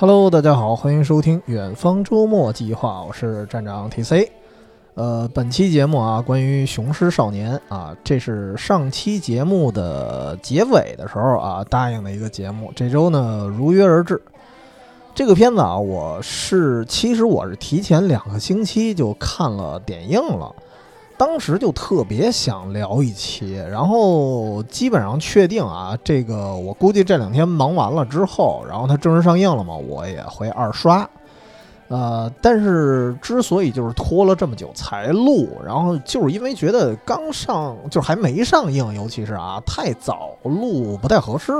Hello，大家好，欢迎收听远方周末计划，我是站长 TC。呃，本期节目啊，关于《雄狮少年》啊，这是上期节目的结尾的时候啊答应的一个节目，这周呢如约而至。这个片子啊，我是其实我是提前两个星期就看了点映了。当时就特别想聊一期，然后基本上确定啊，这个我估计这两天忙完了之后，然后它正式上映了嘛，我也会二刷。呃，但是之所以就是拖了这么久才录，然后就是因为觉得刚上就是还没上映，尤其是啊太早录不太合适。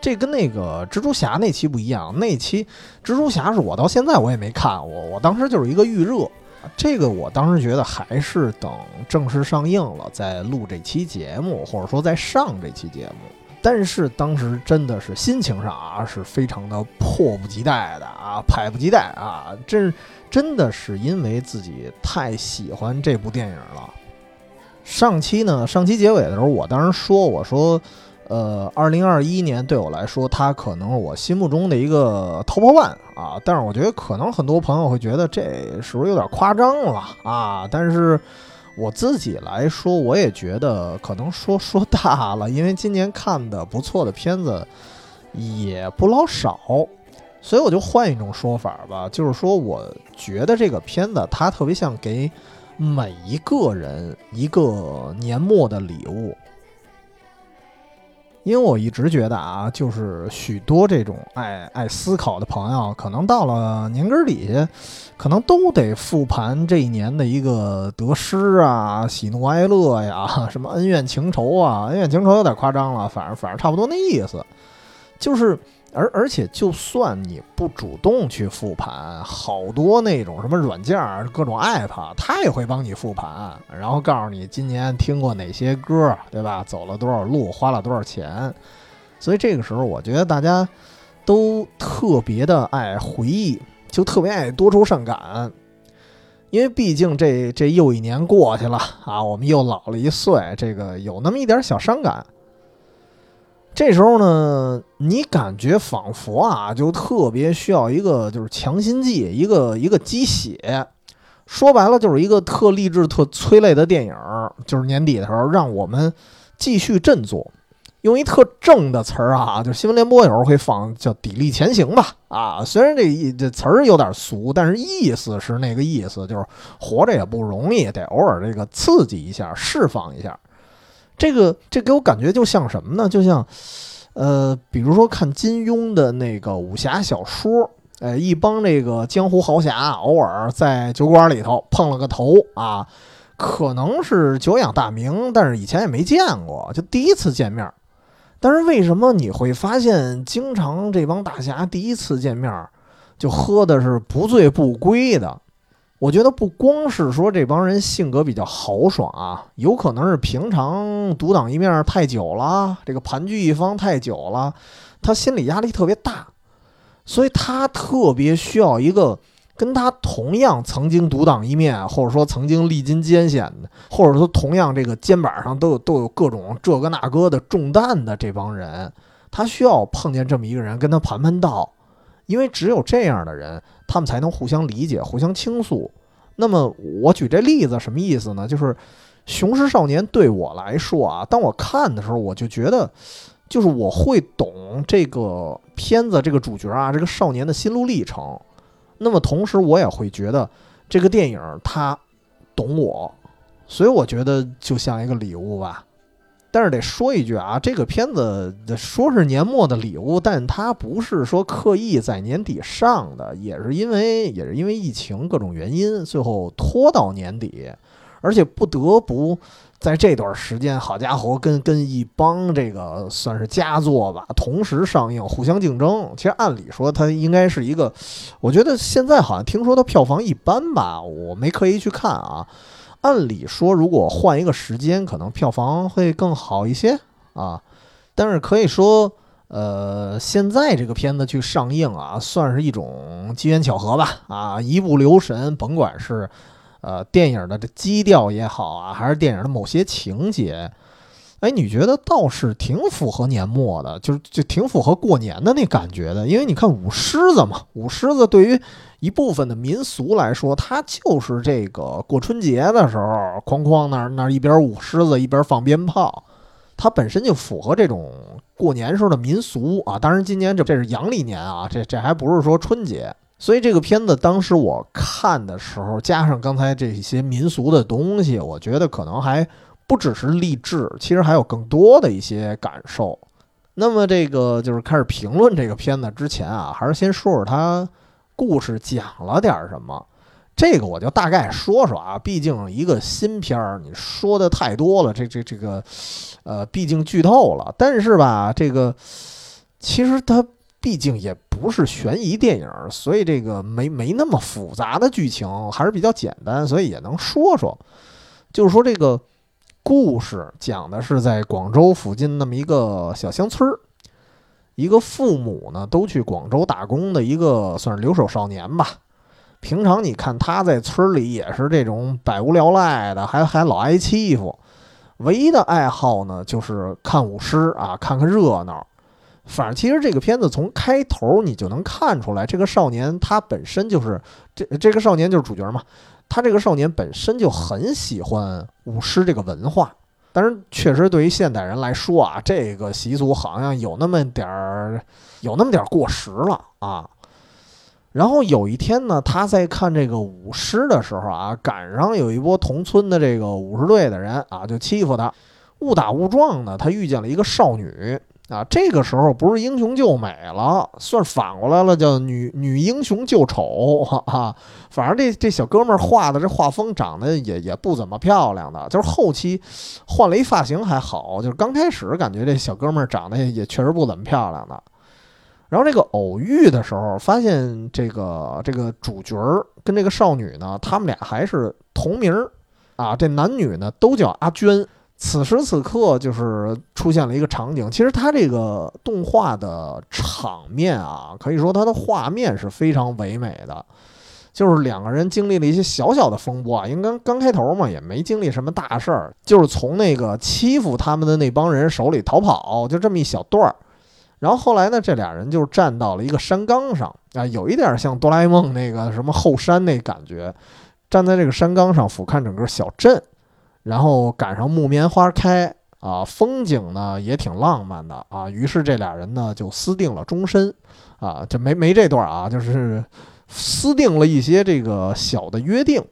这跟那个蜘蛛侠那期不一样，那期蜘蛛侠是我到现在我也没看，我我当时就是一个预热。这个我当时觉得还是等正式上映了再录这期节目，或者说再上这期节目。但是当时真的是心情上啊是非常的迫不及待的啊，迫不及待啊，真真的是因为自己太喜欢这部电影了。上期呢，上期结尾的时候，我当时说我说。呃，二零二一年对我来说，它可能是我心目中的一个 top one 啊。但是我觉得可能很多朋友会觉得这是不是有点夸张了啊？但是我自己来说，我也觉得可能说说大了，因为今年看的不错的片子也不老少，所以我就换一种说法吧，就是说我觉得这个片子它特别像给每一个人一个年末的礼物。因为我一直觉得啊，就是许多这种爱爱思考的朋友，可能到了年根儿底下，可能都得复盘这一年的一个得失啊、喜怒哀乐呀、什么恩怨情仇啊。恩怨情仇有点夸张了，反正反正差不多那意思，就是。而而且，就算你不主动去复盘，好多那种什么软件儿、各种 app，它也会帮你复盘，然后告诉你今年听过哪些歌，对吧？走了多少路，花了多少钱。所以这个时候，我觉得大家都特别的爱回忆，就特别爱多愁善感，因为毕竟这这又一年过去了啊，我们又老了一岁，这个有那么一点小伤感。这时候呢，你感觉仿佛啊，就特别需要一个就是强心剂，一个一个鸡血。说白了，就是一个特励志、特催泪的电影。就是年底的时候，让我们继续振作。用一特正的词儿啊，就新闻联播有时候会放叫“砥砺前行”吧。啊，虽然这这词儿有点俗，但是意思是那个意思，就是活着也不容易，得偶尔这个刺激一下，释放一下。这个这给我感觉就像什么呢？就像，呃，比如说看金庸的那个武侠小说，哎，一帮这个江湖豪侠偶尔在酒馆里头碰了个头啊，可能是久仰大名，但是以前也没见过，就第一次见面。但是为什么你会发现，经常这帮大侠第一次见面就喝的是不醉不归的？我觉得不光是说这帮人性格比较豪爽啊，有可能是平常独当一面太久了，这个盘踞一方太久了，他心理压力特别大，所以他特别需要一个跟他同样曾经独当一面，或者说曾经历经艰险的，或者说同样这个肩膀上都有都有各种这个那个的重担的这帮人，他需要碰见这么一个人跟他盘盘道。因为只有这样的人，他们才能互相理解、互相倾诉。那么，我举这例子什么意思呢？就是《雄狮少年》对我来说啊，当我看的时候，我就觉得，就是我会懂这个片子这个主角啊，这个少年的心路历程。那么，同时我也会觉得这个电影他懂我，所以我觉得就像一个礼物吧。但是得说一句啊，这个片子说是年末的礼物，但它不是说刻意在年底上的，也是因为也是因为疫情各种原因，最后拖到年底，而且不得不在这段时间，好家伙，跟跟一帮这个算是佳作吧同时上映，互相竞争。其实按理说它应该是一个，我觉得现在好像听说它票房一般吧，我没刻意去看啊。按理说，如果换一个时间，可能票房会更好一些啊。但是可以说，呃，现在这个片子去上映啊，算是一种机缘巧合吧。啊，一不留神，甭管是呃电影的这基调也好啊，还是电影的某些情节，哎，你觉得倒是挺符合年末的，就是就挺符合过年的那感觉的。因为你看舞狮子嘛，舞狮子对于一部分的民俗来说，它就是这个过春节的时候，哐哐那那一边舞狮子一边放鞭炮，它本身就符合这种过年时候的民俗啊。当然，今年这这是阳历年啊，这这还不是说春节。所以这个片子当时我看的时候，加上刚才这些民俗的东西，我觉得可能还不只是励志，其实还有更多的一些感受。那么这个就是开始评论这个片子之前啊，还是先说说它故事讲了点什么。这个我就大概说说啊，毕竟一个新片儿，你说的太多了，这这这个，呃，毕竟剧透了。但是吧，这个其实它。毕竟也不是悬疑电影，所以这个没没那么复杂的剧情，还是比较简单，所以也能说说。就是说这个故事讲的是在广州附近那么一个小乡村儿，一个父母呢都去广州打工的一个算是留守少年吧。平常你看他在村里也是这种百无聊赖的，还还老挨欺负，唯一的爱好呢就是看舞狮啊，看看热闹。反正其实这个片子从开头你就能看出来，这个少年他本身就是这这个少年就是主角嘛，他这个少年本身就很喜欢舞狮这个文化。但是确实对于现代人来说啊，这个习俗好像有那么点儿有那么点儿过时了啊。然后有一天呢，他在看这个舞狮的时候啊，赶上有一波同村的这个舞狮队的人啊，就欺负他，误打误撞呢，他遇见了一个少女。啊，这个时候不是英雄救美了，算反过来了，叫女女英雄救丑哈。反正这这小哥们儿画的这画风长得也也不怎么漂亮的，就是后期换了一发型还好，就是刚开始感觉这小哥们儿长得也确实不怎么漂亮的。然后这个偶遇的时候，发现这个这个主角儿跟这个少女呢，他们俩还是同名啊，这男女呢都叫阿娟。此时此刻，就是出现了一个场景。其实它这个动画的场面啊，可以说它的画面是非常唯美的。就是两个人经历了一些小小的风波啊，因为刚刚开头嘛，也没经历什么大事儿，就是从那个欺负他们的那帮人手里逃跑，就这么一小段儿。然后后来呢，这俩人就站到了一个山岗上啊，有一点像哆啦 A 梦那个什么后山那感觉，站在这个山岗上俯瞰整个小镇。然后赶上木棉花开啊，风景呢也挺浪漫的啊。于是这俩人呢就私定了终身啊，这没没这段啊，就是私定了一些这个小的约定。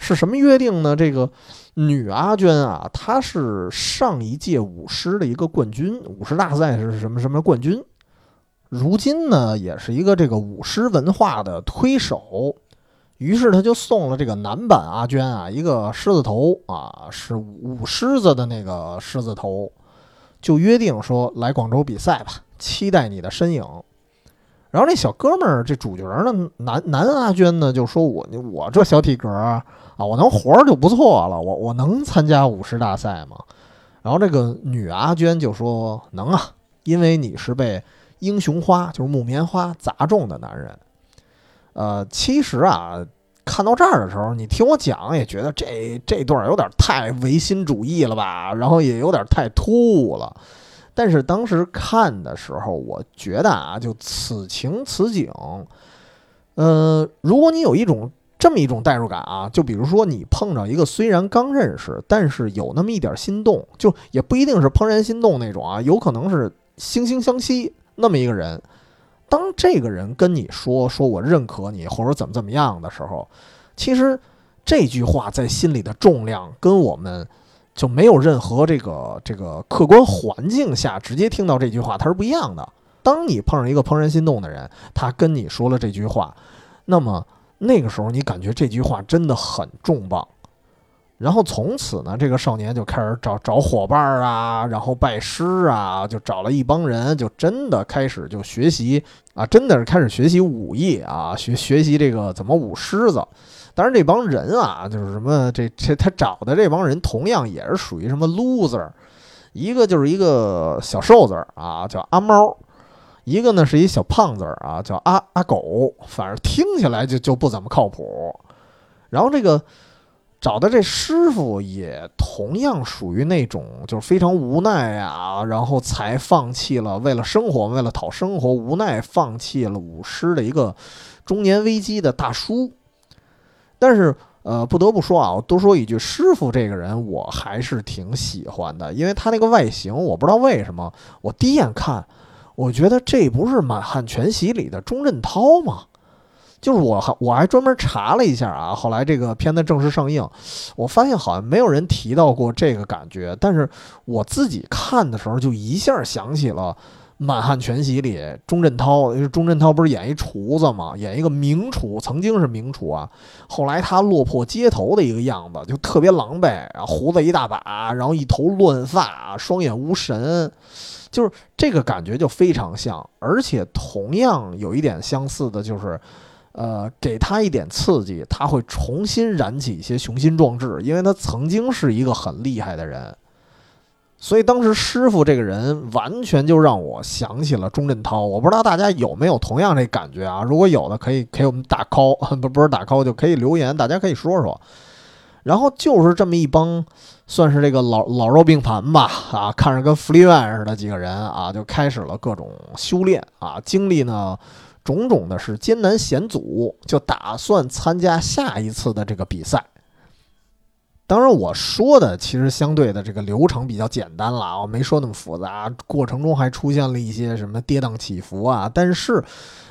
是什么约定呢？这个女阿娟啊，她是上一届舞狮的一个冠军，舞狮大赛是什么什么冠军，如今呢也是一个这个舞狮文化的推手。于是他就送了这个男版阿娟啊一个狮子头啊，是舞狮子的那个狮子头，就约定说来广州比赛吧，期待你的身影。然后那小哥们儿这主角呢，男男阿娟呢就说我我这小体格啊，我能活着就不错了，我我能参加舞狮大赛吗？然后这个女阿娟就说能啊，因为你是被英雄花就是木棉花砸中的男人。呃，其实啊，看到这儿的时候，你听我讲也觉得这这段有点太唯心主义了吧，然后也有点太突兀了。但是当时看的时候，我觉得啊，就此情此景，呃，如果你有一种这么一种代入感啊，就比如说你碰着一个虽然刚认识，但是有那么一点心动，就也不一定是怦然心动那种啊，有可能是惺惺相惜那么一个人。当这个人跟你说说我认可你或者怎么怎么样的时候，其实这句话在心里的重量跟我们就没有任何这个这个客观环境下直接听到这句话它是不一样的。当你碰上一个怦然心动的人，他跟你说了这句话，那么那个时候你感觉这句话真的很重磅。然后从此呢，这个少年就开始找找伙伴啊，然后拜师啊，就找了一帮人，就真的开始就学习啊，真的是开始学习武艺啊，学学习这个怎么舞狮子。当然这帮人啊，就是什么这这他找的这帮人，同样也是属于什么 loser，一个就是一个小瘦子啊，叫阿猫，一个呢是一小胖子啊，叫阿阿狗，反正听起来就就不怎么靠谱。然后这个。找的这师傅也同样属于那种就是非常无奈啊，然后才放弃了为了生活，为了讨生活，无奈放弃了舞狮的一个中年危机的大叔。但是，呃，不得不说啊，我多说一句，师傅这个人我还是挺喜欢的，因为他那个外形，我不知道为什么，我第一眼看，我觉得这不是《满汉全席》里的钟镇涛吗？就是我还我还专门查了一下啊，后来这个片子正式上映，我发现好像没有人提到过这个感觉，但是我自己看的时候就一下想起了《满汉全席》里钟镇涛，钟镇涛不是演一厨子嘛，演一个名厨，曾经是名厨啊，后来他落魄街头的一个样子，就特别狼狈，然后胡子一大把，然后一头乱发，双眼无神，就是这个感觉就非常像，而且同样有一点相似的就是。呃，给他一点刺激，他会重新燃起一些雄心壮志，因为他曾经是一个很厉害的人，所以当时师傅这个人完全就让我想起了钟镇涛。我不知道大家有没有同样这感觉啊？如果有的，可以给我们打 call，不不是打 call，就可以留言，大家可以说说。然后就是这么一帮，算是这个老老弱病残吧，啊，看着跟福利院似的几个人啊，就开始了各种修炼啊，经历呢。种种的是艰难险阻，就打算参加下一次的这个比赛。当然，我说的其实相对的这个流程比较简单了，我没说那么复杂。过程中还出现了一些什么跌宕起伏啊，但是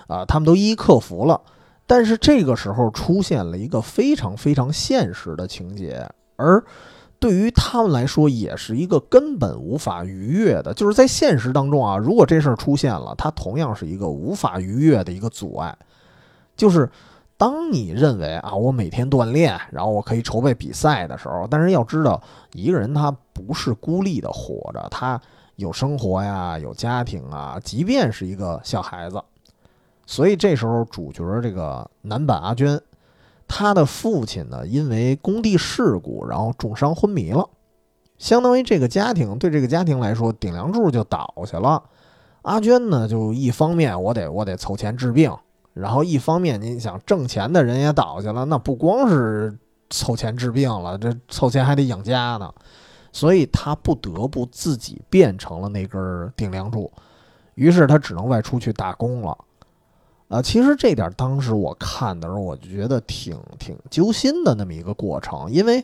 啊，他们都一一克服了。但是这个时候出现了一个非常非常现实的情节，而。对于他们来说，也是一个根本无法逾越的。就是在现实当中啊，如果这事儿出现了，它同样是一个无法逾越的一个阻碍。就是当你认为啊，我每天锻炼，然后我可以筹备比赛的时候，但是要知道，一个人他不是孤立的活着，他有生活呀，有家庭啊，即便是一个小孩子。所以这时候，主角这个男版阿娟。他的父亲呢，因为工地事故，然后重伤昏迷了，相当于这个家庭对这个家庭来说，顶梁柱就倒下了。阿娟呢，就一方面我得我得凑钱治病，然后一方面你想挣钱的人也倒下了，那不光是凑钱治病了，这凑钱还得养家呢，所以他不得不自己变成了那根顶梁柱，于是他只能外出去打工了。啊，其实这点当时我看的时候，我就觉得挺挺揪心的那么一个过程，因为，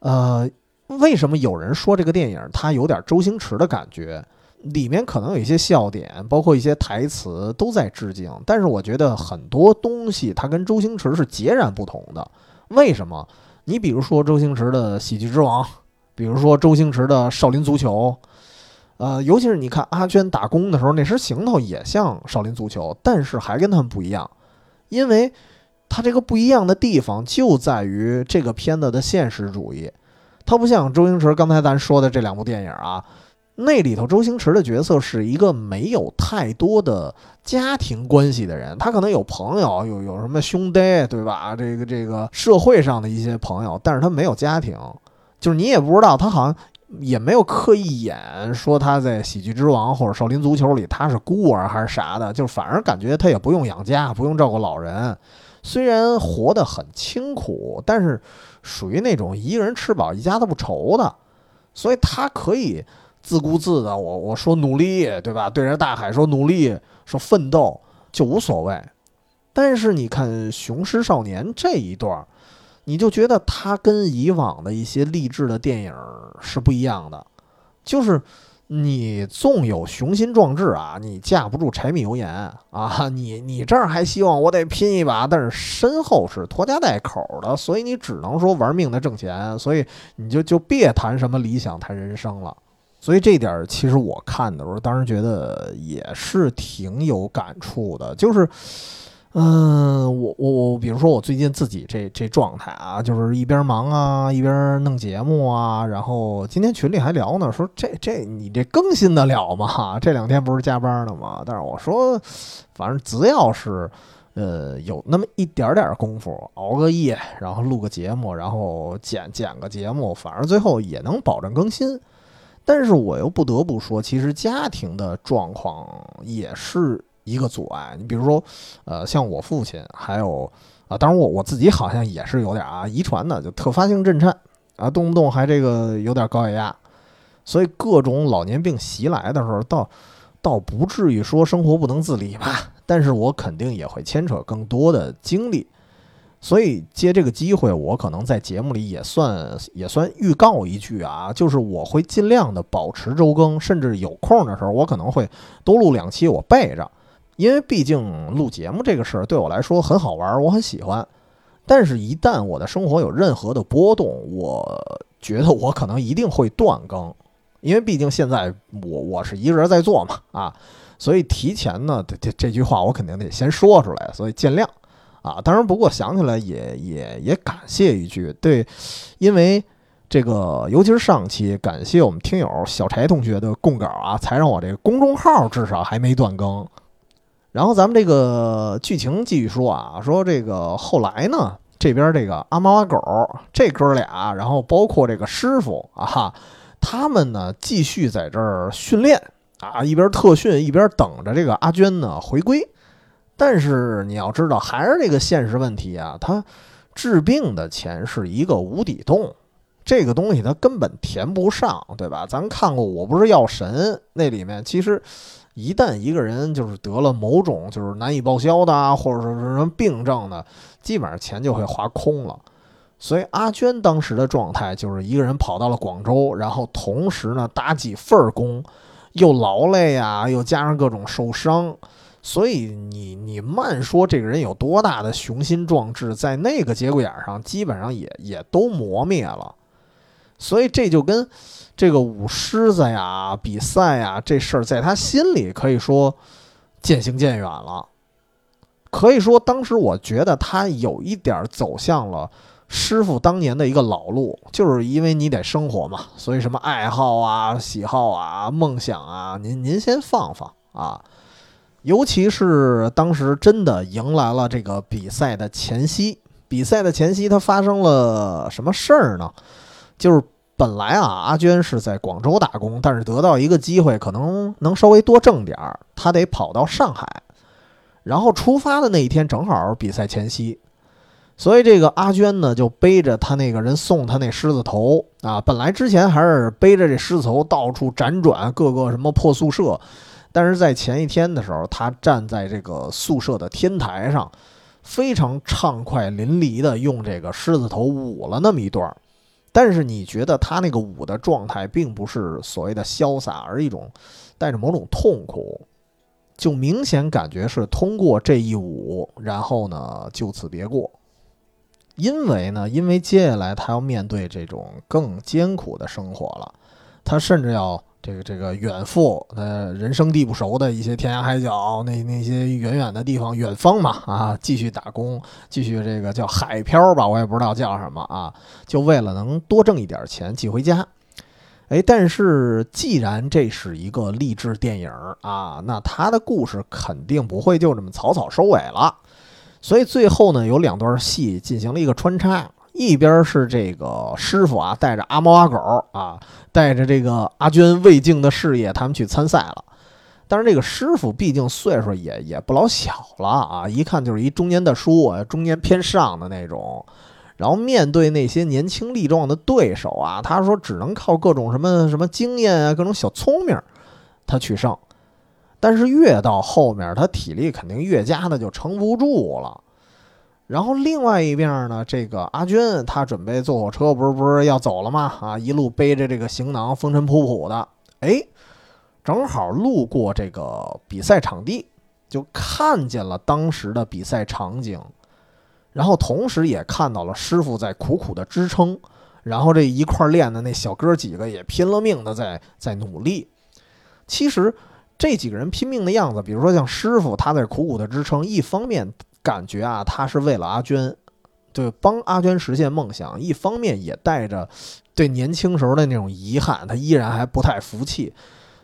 呃，为什么有人说这个电影它有点周星驰的感觉？里面可能有一些笑点，包括一些台词都在致敬，但是我觉得很多东西它跟周星驰是截然不同的。为什么？你比如说周星驰的《喜剧之王》，比如说周星驰的《少林足球》。呃，尤其是你看阿娟打工的时候，那身行头也像少林足球，但是还跟他们不一样，因为他这个不一样的地方就在于这个片子的现实主义，它不像周星驰刚才咱说的这两部电影啊，那里头周星驰的角色是一个没有太多的家庭关系的人，他可能有朋友，有有什么兄弟，对吧？这个这个社会上的一些朋友，但是他没有家庭，就是你也不知道他好像。也没有刻意演说他在《喜剧之王》或者《少林足球》里他是孤儿还是啥的，就反而感觉他也不用养家，不用照顾老人。虽然活得很清苦，但是属于那种一个人吃饱一家子不愁的，所以他可以自顾自的。我我说努力，对吧？对着大海说努力，说奋斗就无所谓。但是你看《雄狮少年》这一段。你就觉得他跟以往的一些励志的电影是不一样的，就是你纵有雄心壮志啊，你架不住柴米油盐啊，你你这儿还希望我得拼一把，但是身后是拖家带口的，所以你只能说玩命的挣钱，所以你就就别谈什么理想谈人生了。所以这点儿其实我看的时候，当时觉得也是挺有感触的，就是。嗯，我我我，比如说我最近自己这这状态啊，就是一边忙啊，一边弄节目啊，然后今天群里还聊呢，说这这你这更新得了吗？这两天不是加班呢吗？但是我说，反正只要是呃有那么一点点功夫，熬个夜，然后录个节目，然后剪剪个节目，反正最后也能保证更新。但是我又不得不说，其实家庭的状况也是。一个阻碍。你比如说，呃，像我父亲，还有啊，当然我我自己好像也是有点啊遗传的，就特发性震颤啊，动不动还这个有点高血压，所以各种老年病袭来的时候，倒倒不至于说生活不能自理吧，但是我肯定也会牵扯更多的精力。所以借这个机会，我可能在节目里也算也算预告一句啊，就是我会尽量的保持周更，甚至有空的时候，我可能会多录两期，我备着。因为毕竟录节目这个事儿对我来说很好玩，我很喜欢。但是，一旦我的生活有任何的波动，我觉得我可能一定会断更，因为毕竟现在我我是一个人在做嘛啊，所以提前呢，这这句话我肯定得先说出来，所以见谅。啊，当然，不过想起来也也也感谢一句，对，因为这个，尤其是上期，感谢我们听友小柴同学的供稿啊，才让我这个公众号至少还没断更。然后咱们这个剧情继续说啊，说这个后来呢，这边这个阿猫阿狗这哥俩，然后包括这个师傅啊，他们呢继续在这儿训练啊，一边特训一边等着这个阿娟呢回归。但是你要知道，还是这个现实问题啊，他治病的钱是一个无底洞，这个东西他根本填不上，对吧？咱看过《我不是药神》那里面，其实一旦一个人就是得了某种就是难以报销的啊，或者说是什么病症的，基本上钱就会花空了。所以阿娟当时的状态就是一个人跑到了广州，然后同时呢打几份工，又劳累呀，又加上各种受伤。所以你你慢说这个人有多大的雄心壮志，在那个节骨眼上，基本上也也都磨灭了。所以这就跟这个舞狮子呀、比赛呀这事儿，在他心里可以说渐行渐远了。可以说，当时我觉得他有一点走向了师傅当年的一个老路，就是因为你得生活嘛，所以什么爱好啊、喜好啊、梦想啊，您您先放放啊。尤其是当时真的迎来了这个比赛的前夕，比赛的前夕，他发生了什么事儿呢？就是本来啊，阿娟是在广州打工，但是得到一个机会，可能能稍微多挣点儿，她得跑到上海。然后出发的那一天正好比赛前夕，所以这个阿娟呢，就背着他那个人送他那狮子头啊，本来之前还是背着这狮子头到处辗转各个什么破宿舍。但是在前一天的时候，他站在这个宿舍的天台上，非常畅快淋漓的用这个狮子头舞了那么一段儿但是你觉得他那个舞的状态，并不是所谓的潇洒，而一种带着某种痛苦，就明显感觉是通过这一舞，然后呢就此别过。因为呢，因为接下来他要面对这种更艰苦的生活了，他甚至要。这个这个远赴呃人生地不熟的一些天涯海角，那那些远远的地方，远方嘛啊，继续打工，继续这个叫海漂吧，我也不知道叫什么啊，就为了能多挣一点钱寄回家。哎，但是既然这是一个励志电影啊，那他的故事肯定不会就这么草草收尾了，所以最后呢，有两段戏进行了一个穿插。一边是这个师傅啊，带着阿猫阿狗啊，带着这个阿娟未竟的事业，他们去参赛了。但是这个师傅毕竟岁数也也不老小了啊，一看就是一中年大叔啊，中年偏上的那种。然后面对那些年轻力壮的对手啊，他说只能靠各种什么什么经验啊，各种小聪明，他取胜。但是越到后面，他体力肯定越加的就撑不住了。然后另外一边呢，这个阿军他准备坐火车，不是不是要走了吗？啊，一路背着这个行囊，风尘仆仆的，哎，正好路过这个比赛场地，就看见了当时的比赛场景，然后同时也看到了师傅在苦苦的支撑，然后这一块练的那小哥几个也拼了命的在在努力。其实这几个人拼命的样子，比如说像师傅，他在苦苦的支撑，一方面。感觉啊，他是为了阿娟，对，帮阿娟实现梦想。一方面也带着对年轻时候的那种遗憾，他依然还不太服气。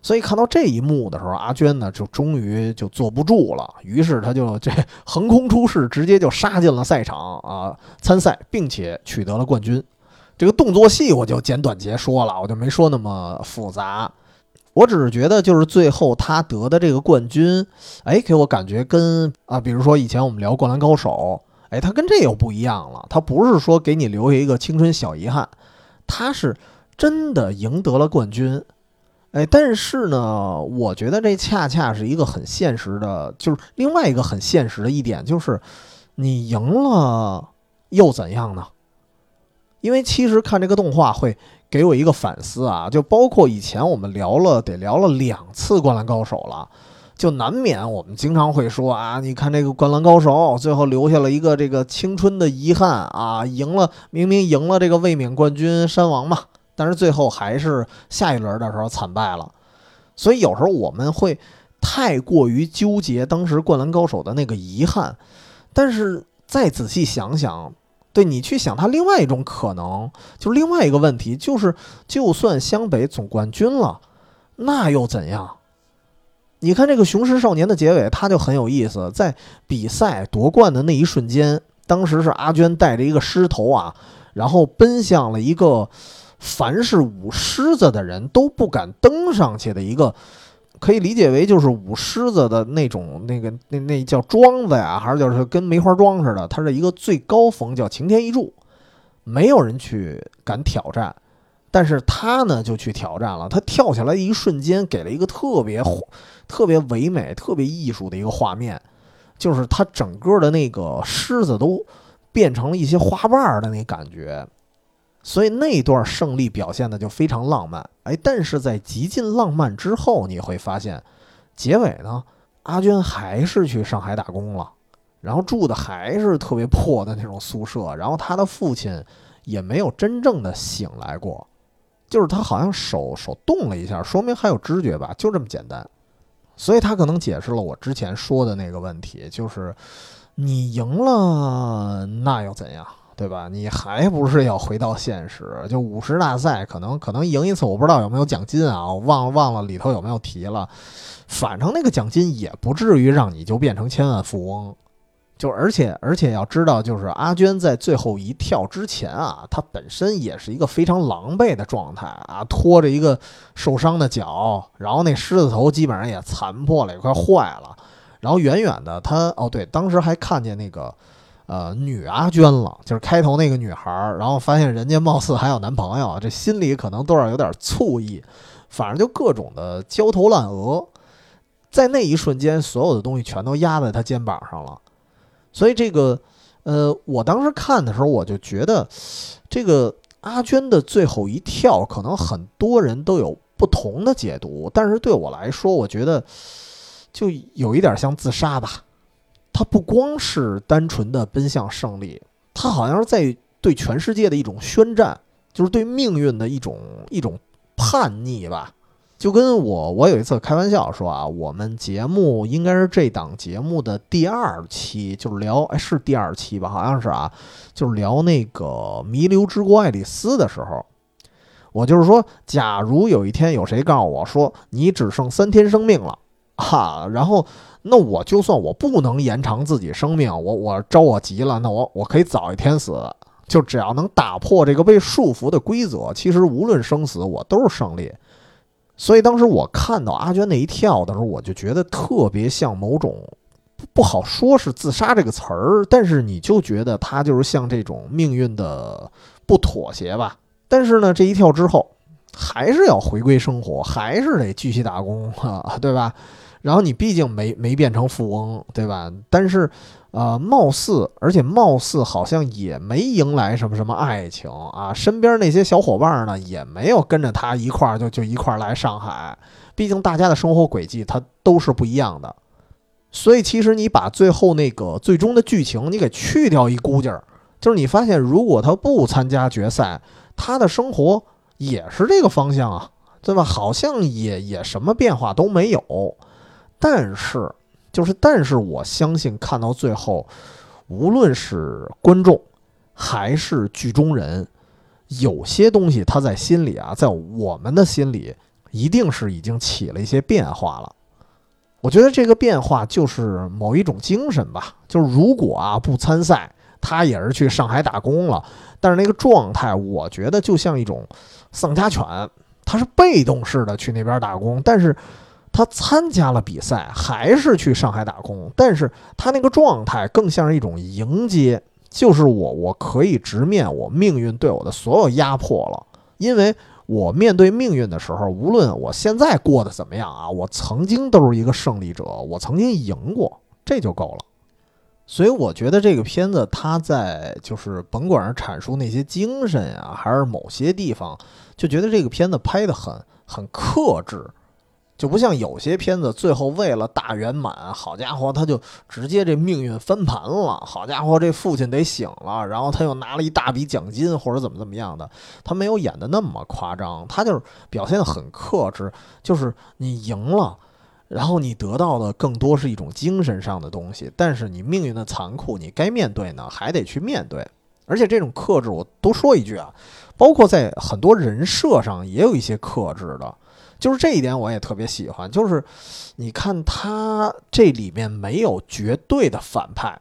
所以看到这一幕的时候，阿娟呢就终于就坐不住了，于是他就这横空出世，直接就杀进了赛场啊参赛，并且取得了冠军。这个动作戏我就简短截说了，我就没说那么复杂。我只是觉得，就是最后他得的这个冠军，哎，给我感觉跟啊，比如说以前我们聊《灌篮高手》，哎，他跟这又不一样了。他不是说给你留下一个青春小遗憾，他是真的赢得了冠军。哎，但是呢，我觉得这恰恰是一个很现实的，就是另外一个很现实的一点，就是你赢了又怎样呢？因为其实看这个动画会给我一个反思啊，就包括以前我们聊了得聊了两次《灌篮高手》了，就难免我们经常会说啊，你看这个《灌篮高手》最后留下了一个这个青春的遗憾啊，赢了明明赢了这个卫冕冠军山王嘛。但是最后还是下一轮的时候惨败了，所以有时候我们会太过于纠结当时《灌篮高手》的那个遗憾。但是再仔细想想，对你去想它另外一种可能，就另外一个问题，就是就算湘北总冠军了，那又怎样？你看这个《雄狮少年》的结尾，他就很有意思，在比赛夺冠的那一瞬间，当时是阿娟带着一个狮头啊，然后奔向了一个。凡是舞狮子的人都不敢登上去的一个，可以理解为就是舞狮子的那种那个那那叫桩子呀，还是就是跟梅花桩似的？它是一个最高峰，叫擎天一柱，没有人去敢挑战，但是他呢就去挑战了。他跳下来一瞬间，给了一个特别特别唯美、特别艺术的一个画面，就是他整个的那个狮子都变成了一些花瓣的那感觉。所以那段胜利表现的就非常浪漫，哎，但是在极尽浪漫之后，你会发现，结尾呢，阿娟还是去上海打工了，然后住的还是特别破的那种宿舍，然后他的父亲也没有真正的醒来过，就是他好像手手动了一下，说明还有知觉吧，就这么简单，所以他可能解释了我之前说的那个问题，就是你赢了，那又怎样？对吧？你还不是要回到现实？就五十大赛，可能可能赢一次，我不知道有没有奖金啊？我忘了忘了里头有没有提了。反正那个奖金也不至于让你就变成千万富翁。就而且而且要知道，就是阿娟在最后一跳之前啊，她本身也是一个非常狼狈的状态啊，拖着一个受伤的脚，然后那狮子头基本上也残破了，也快坏了。然后远远的，她哦对，当时还看见那个。呃，女阿娟了，就是开头那个女孩儿，然后发现人家貌似还有男朋友，这心里可能多少有点醋意，反正就各种的焦头烂额，在那一瞬间，所有的东西全都压在他肩膀上了，所以这个，呃，我当时看的时候，我就觉得，这个阿娟的最后一跳，可能很多人都有不同的解读，但是对我来说，我觉得就有一点像自杀吧。他不光是单纯的奔向胜利，他好像是在对全世界的一种宣战，就是对命运的一种一种叛逆吧。就跟我我有一次开玩笑说啊，我们节目应该是这档节目的第二期，就是聊哎是第二期吧，好像是啊，就是聊那个《弥留之国爱丽丝》的时候，我就是说，假如有一天有谁告诉我说你只剩三天生命了，哈，然后。那我就算我不能延长自己生命，我我着我急了，那我我可以早一天死，就只要能打破这个被束缚的规则，其实无论生死，我都是胜利。所以当时我看到阿娟那一跳的时候，我就觉得特别像某种不好说是自杀这个词儿，但是你就觉得他就是像这种命运的不妥协吧。但是呢，这一跳之后，还是要回归生活，还是得继续打工啊，对吧？然后你毕竟没没变成富翁，对吧？但是，呃，貌似，而且貌似好像也没迎来什么什么爱情啊。身边那些小伙伴呢，也没有跟着他一块儿就就一块儿来上海。毕竟大家的生活轨迹它都是不一样的。所以其实你把最后那个最终的剧情你给去掉一估计儿，就是你发现如果他不参加决赛，他的生活也是这个方向啊，对吧？好像也也什么变化都没有。但是，就是但是，我相信看到最后，无论是观众还是剧中人，有些东西他在心里啊，在我们的心里，一定是已经起了一些变化了。我觉得这个变化就是某一种精神吧。就是如果啊不参赛，他也是去上海打工了，但是那个状态，我觉得就像一种丧家犬。他是被动式的去那边打工，但是他参加了比赛，还是去上海打工，但是他那个状态更像是一种迎接，就是我我可以直面我命运对我的所有压迫了，因为我面对命运的时候，无论我现在过得怎么样啊，我曾经都是一个胜利者，我曾经赢过，这就够了。所以我觉得这个片子，它在就是甭管是阐述那些精神呀，还是某些地方，就觉得这个片子拍的很很克制，就不像有些片子最后为了大圆满，好家伙，他就直接这命运翻盘了，好家伙，这父亲得醒了，然后他又拿了一大笔奖金或者怎么怎么样的，他没有演的那么夸张，他就是表现的很克制，就是你赢了。然后你得到的更多是一种精神上的东西，但是你命运的残酷，你该面对呢，还得去面对。而且这种克制，我多说一句啊，包括在很多人设上也有一些克制的，就是这一点我也特别喜欢。就是你看他这里面没有绝对的反派，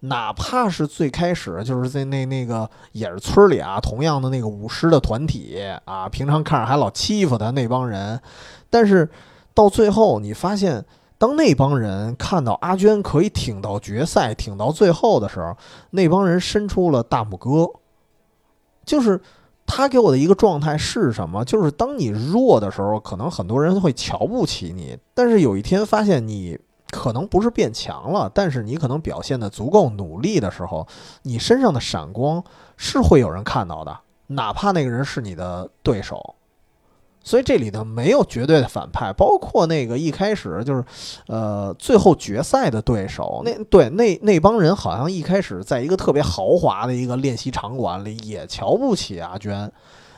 哪怕是最开始就是在那那个也是村里啊，同样的那个舞狮的团体啊，平常看着还老欺负他那帮人，但是。到最后，你发现，当那帮人看到阿娟可以挺到决赛、挺到最后的时候，那帮人伸出了大拇哥。就是他给我的一个状态是什么？就是当你弱的时候，可能很多人会瞧不起你。但是有一天发现你可能不是变强了，但是你可能表现的足够努力的时候，你身上的闪光是会有人看到的，哪怕那个人是你的对手。所以这里头没有绝对的反派，包括那个一开始就是，呃，最后决赛的对手，那对那那帮人好像一开始在一个特别豪华的一个练习场馆里也瞧不起阿娟，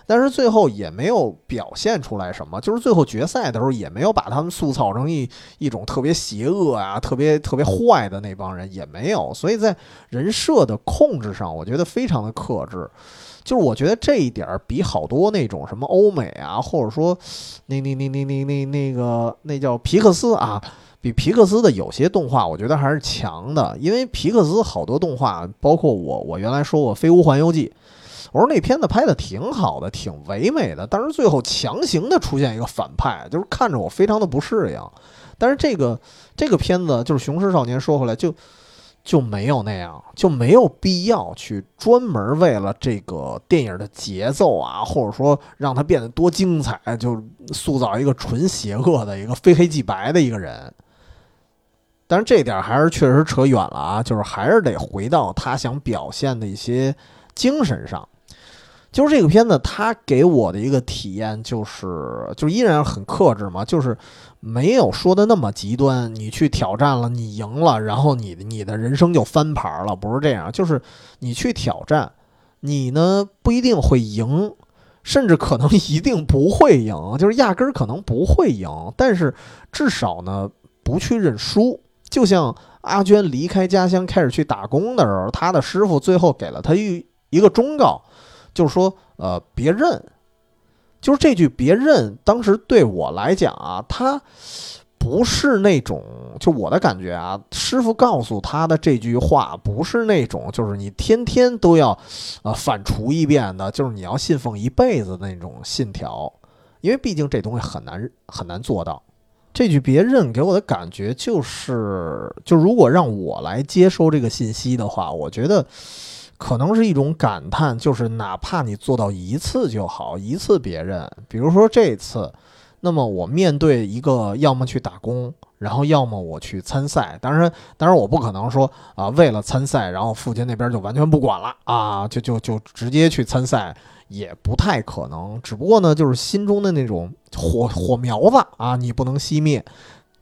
但是最后也没有表现出来什么，就是最后决赛的时候也没有把他们塑造成一一种特别邪恶啊、特别特别坏的那帮人也没有，所以在人设的控制上，我觉得非常的克制。就是我觉得这一点儿比好多那种什么欧美啊，或者说那那那那那那那个那叫皮克斯啊，比皮克斯的有些动画，我觉得还是强的。因为皮克斯好多动画，包括我我原来说过《飞屋环游记》，我说那片子拍的挺好的，挺唯美的，但是最后强行的出现一个反派，就是看着我非常的不适应。但是这个这个片子就是《雄狮少年》，说回来就。就没有那样，就没有必要去专门为了这个电影的节奏啊，或者说让它变得多精彩，就塑造一个纯邪恶的一个非黑即白的一个人。但是这点还是确实扯远了啊，就是还是得回到他想表现的一些精神上。就是这个片子，它给我的一个体验就是，就依然很克制嘛，就是没有说的那么极端。你去挑战了，你赢了，然后你你的人生就翻盘了，不是这样。就是你去挑战，你呢不一定会赢，甚至可能 一定不会赢，就是压根儿可能不会赢。但是至少呢，不去认输。就像阿娟离开家乡开始去打工的时候，他的师傅最后给了他一一个忠告。就是说，呃，别认，就是这句“别认”。当时对我来讲啊，他不是那种，就我的感觉啊，师傅告诉他的这句话不是那种，就是你天天都要，呃，反刍一遍的，就是你要信奉一辈子那种信条。因为毕竟这东西很难很难做到。这句“别认”给我的感觉就是，就如果让我来接收这个信息的话，我觉得。可能是一种感叹，就是哪怕你做到一次就好，一次别人。比如说这次，那么我面对一个要么去打工，然后要么我去参赛。当然，当然我不可能说啊，为了参赛，然后父亲那边就完全不管了啊，就就就直接去参赛，也不太可能。只不过呢，就是心中的那种火火苗子啊，你不能熄灭。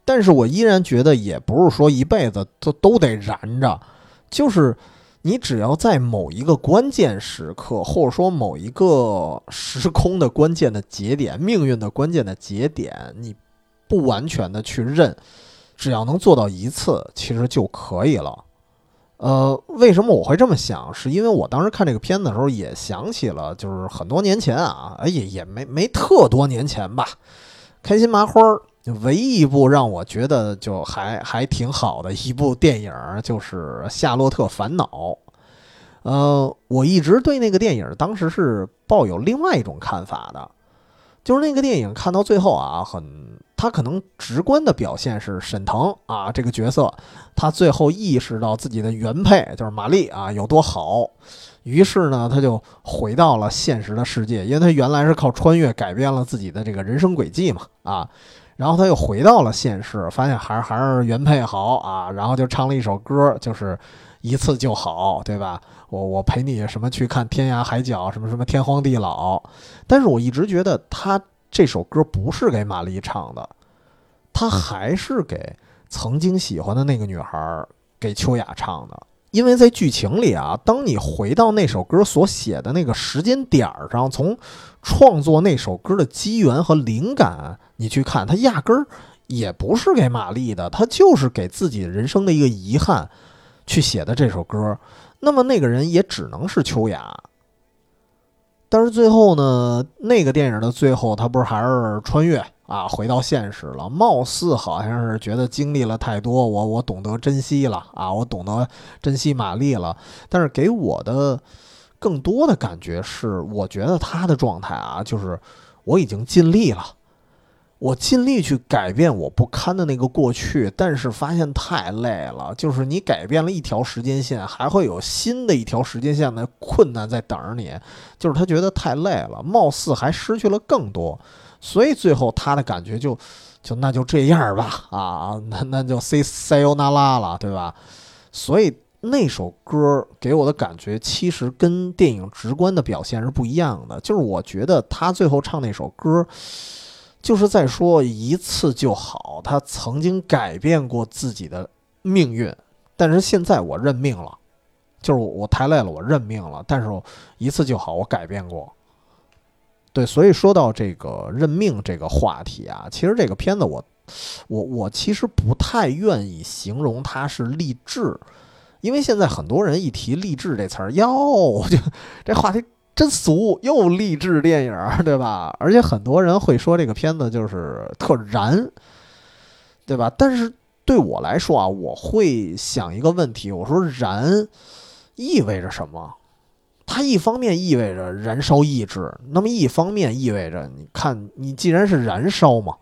但是我依然觉得，也不是说一辈子都都得燃着，就是。你只要在某一个关键时刻，或者说某一个时空的关键的节点、命运的关键的节点，你不完全的去认，只要能做到一次，其实就可以了。呃，为什么我会这么想？是因为我当时看这个片子的时候，也想起了，就是很多年前啊，也也没没特多年前吧，开心麻花。唯一一部让我觉得就还还挺好的一部电影，就是《夏洛特烦恼》。呃，我一直对那个电影当时是抱有另外一种看法的，就是那个电影看到最后啊，很他可能直观的表现是沈腾啊这个角色，他最后意识到自己的原配就是玛丽啊有多好，于是呢他就回到了现实的世界，因为他原来是靠穿越改变了自己的这个人生轨迹嘛啊，然后他又回到了现实，发现还还是原配好啊，然后就唱了一首歌，就是一次就好，对吧？我我陪你什么去看天涯海角，什么什么天荒地老，但是我一直觉得他这首歌不是给玛丽唱的，他还是给曾经喜欢的那个女孩给秋雅唱的，因为在剧情里啊，当你回到那首歌所写的那个时间点上，从创作那首歌的机缘和灵感，你去看，他压根儿也不是给玛丽的，他就是给自己人生的一个遗憾去写的这首歌。那么那个人也只能是秋雅，但是最后呢，那个电影的最后，他不是还是穿越啊，回到现实了？貌似好像是觉得经历了太多，我我懂得珍惜了啊，我懂得珍惜玛丽了。但是给我的更多的感觉是，我觉得他的状态啊，就是我已经尽力了。我尽力去改变我不堪的那个过去，但是发现太累了。就是你改变了一条时间线，还会有新的一条时间线的困难在等着你。就是他觉得太累了，貌似还失去了更多，所以最后他的感觉就就那就这样吧啊，那那就 say say you 那拉了，对吧？所以那首歌给我的感觉其实跟电影直观的表现是不一样的。就是我觉得他最后唱那首歌。就是在说一次就好，他曾经改变过自己的命运，但是现在我认命了，就是我太累了，我认命了。但是一次就好，我改变过。对，所以说到这个认命这个话题啊，其实这个片子我，我我其实不太愿意形容它是励志，因为现在很多人一提励志这词儿，哟，就这话题。真俗又励志电影，对吧？而且很多人会说这个片子就是特燃，对吧？但是对我来说啊，我会想一个问题：我说燃意味着什么？它一方面意味着燃烧意志，那么一方面意味着，你看，你既然是燃烧嘛，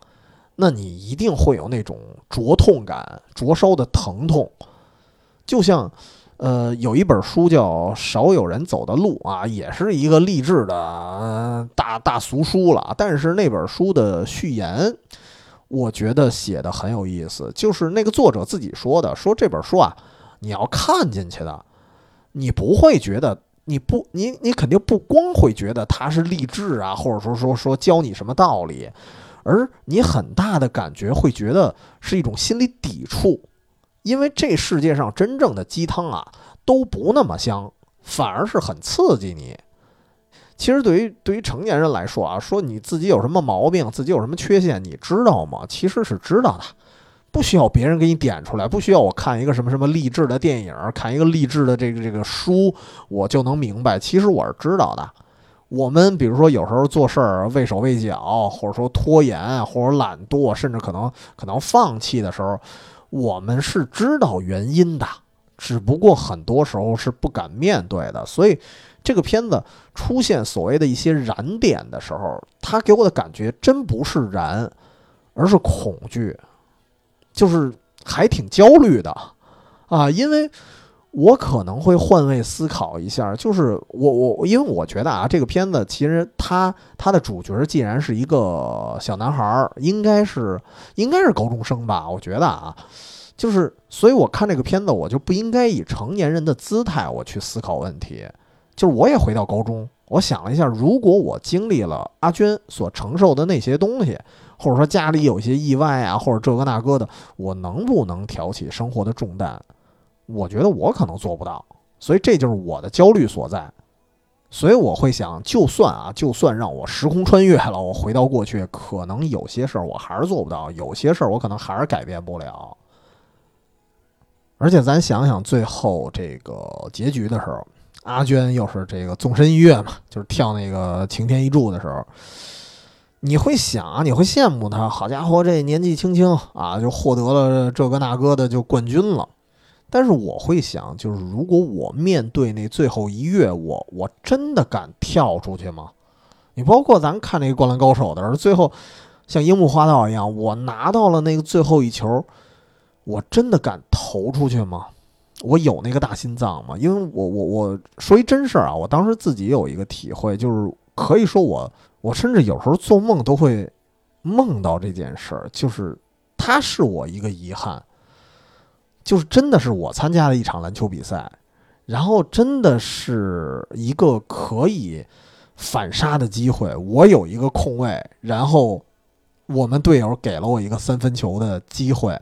那你一定会有那种灼痛感、灼烧的疼痛，就像。呃，有一本书叫《少有人走的路》啊，也是一个励志的大大俗书了。但是那本书的序言，我觉得写的很有意思。就是那个作者自己说的，说这本书啊，你要看进去的，你不会觉得，你不，你你肯定不光会觉得他是励志啊，或者说说说教你什么道理，而你很大的感觉会觉得是一种心理抵触。因为这世界上真正的鸡汤啊都不那么香，反而是很刺激你。其实对于对于成年人来说啊，说你自己有什么毛病，自己有什么缺陷，你知道吗？其实是知道的，不需要别人给你点出来，不需要我看一个什么什么励志的电影，看一个励志的这个这个书，我就能明白。其实我是知道的。我们比如说有时候做事儿畏手畏脚，或者说拖延，或者懒惰，甚至可能可能放弃的时候。我们是知道原因的，只不过很多时候是不敢面对的。所以，这个片子出现所谓的一些燃点的时候，它给我的感觉真不是燃，而是恐惧，就是还挺焦虑的啊，因为。我可能会换位思考一下，就是我我因为我觉得啊，这个片子其实它它的主角既然是一个小男孩，应该是应该是高中生吧？我觉得啊，就是所以我看这个片子，我就不应该以成年人的姿态我去思考问题。就是我也回到高中，我想了一下，如果我经历了阿娟所承受的那些东西，或者说家里有些意外啊，或者这个那个的，我能不能挑起生活的重担？我觉得我可能做不到，所以这就是我的焦虑所在。所以我会想，就算啊，就算让我时空穿越了，我回到过去，可能有些事儿我还是做不到，有些事儿我可能还是改变不了。而且咱想想最后这个结局的时候，阿娟又是这个纵身一跃嘛，就是跳那个擎天一柱的时候，你会想啊，你会羡慕他，好家伙，这年纪轻轻啊，就获得了这个那个的就冠军了。但是我会想，就是如果我面对那最后一跃，我我真的敢跳出去吗？你包括咱看那个《灌篮高手》的时候，最后像樱木花道一样，我拿到了那个最后一球，我真的敢投出去吗？我有那个大心脏吗？因为我我我说一真事儿啊，我当时自己有一个体会，就是可以说我我甚至有时候做梦都会梦到这件事儿，就是他是我一个遗憾，就是真的是我参加了一场篮球比赛，然后真的是一个可以反杀的机会，我有一个空位，然后我们队友给了我一个三分球的机会。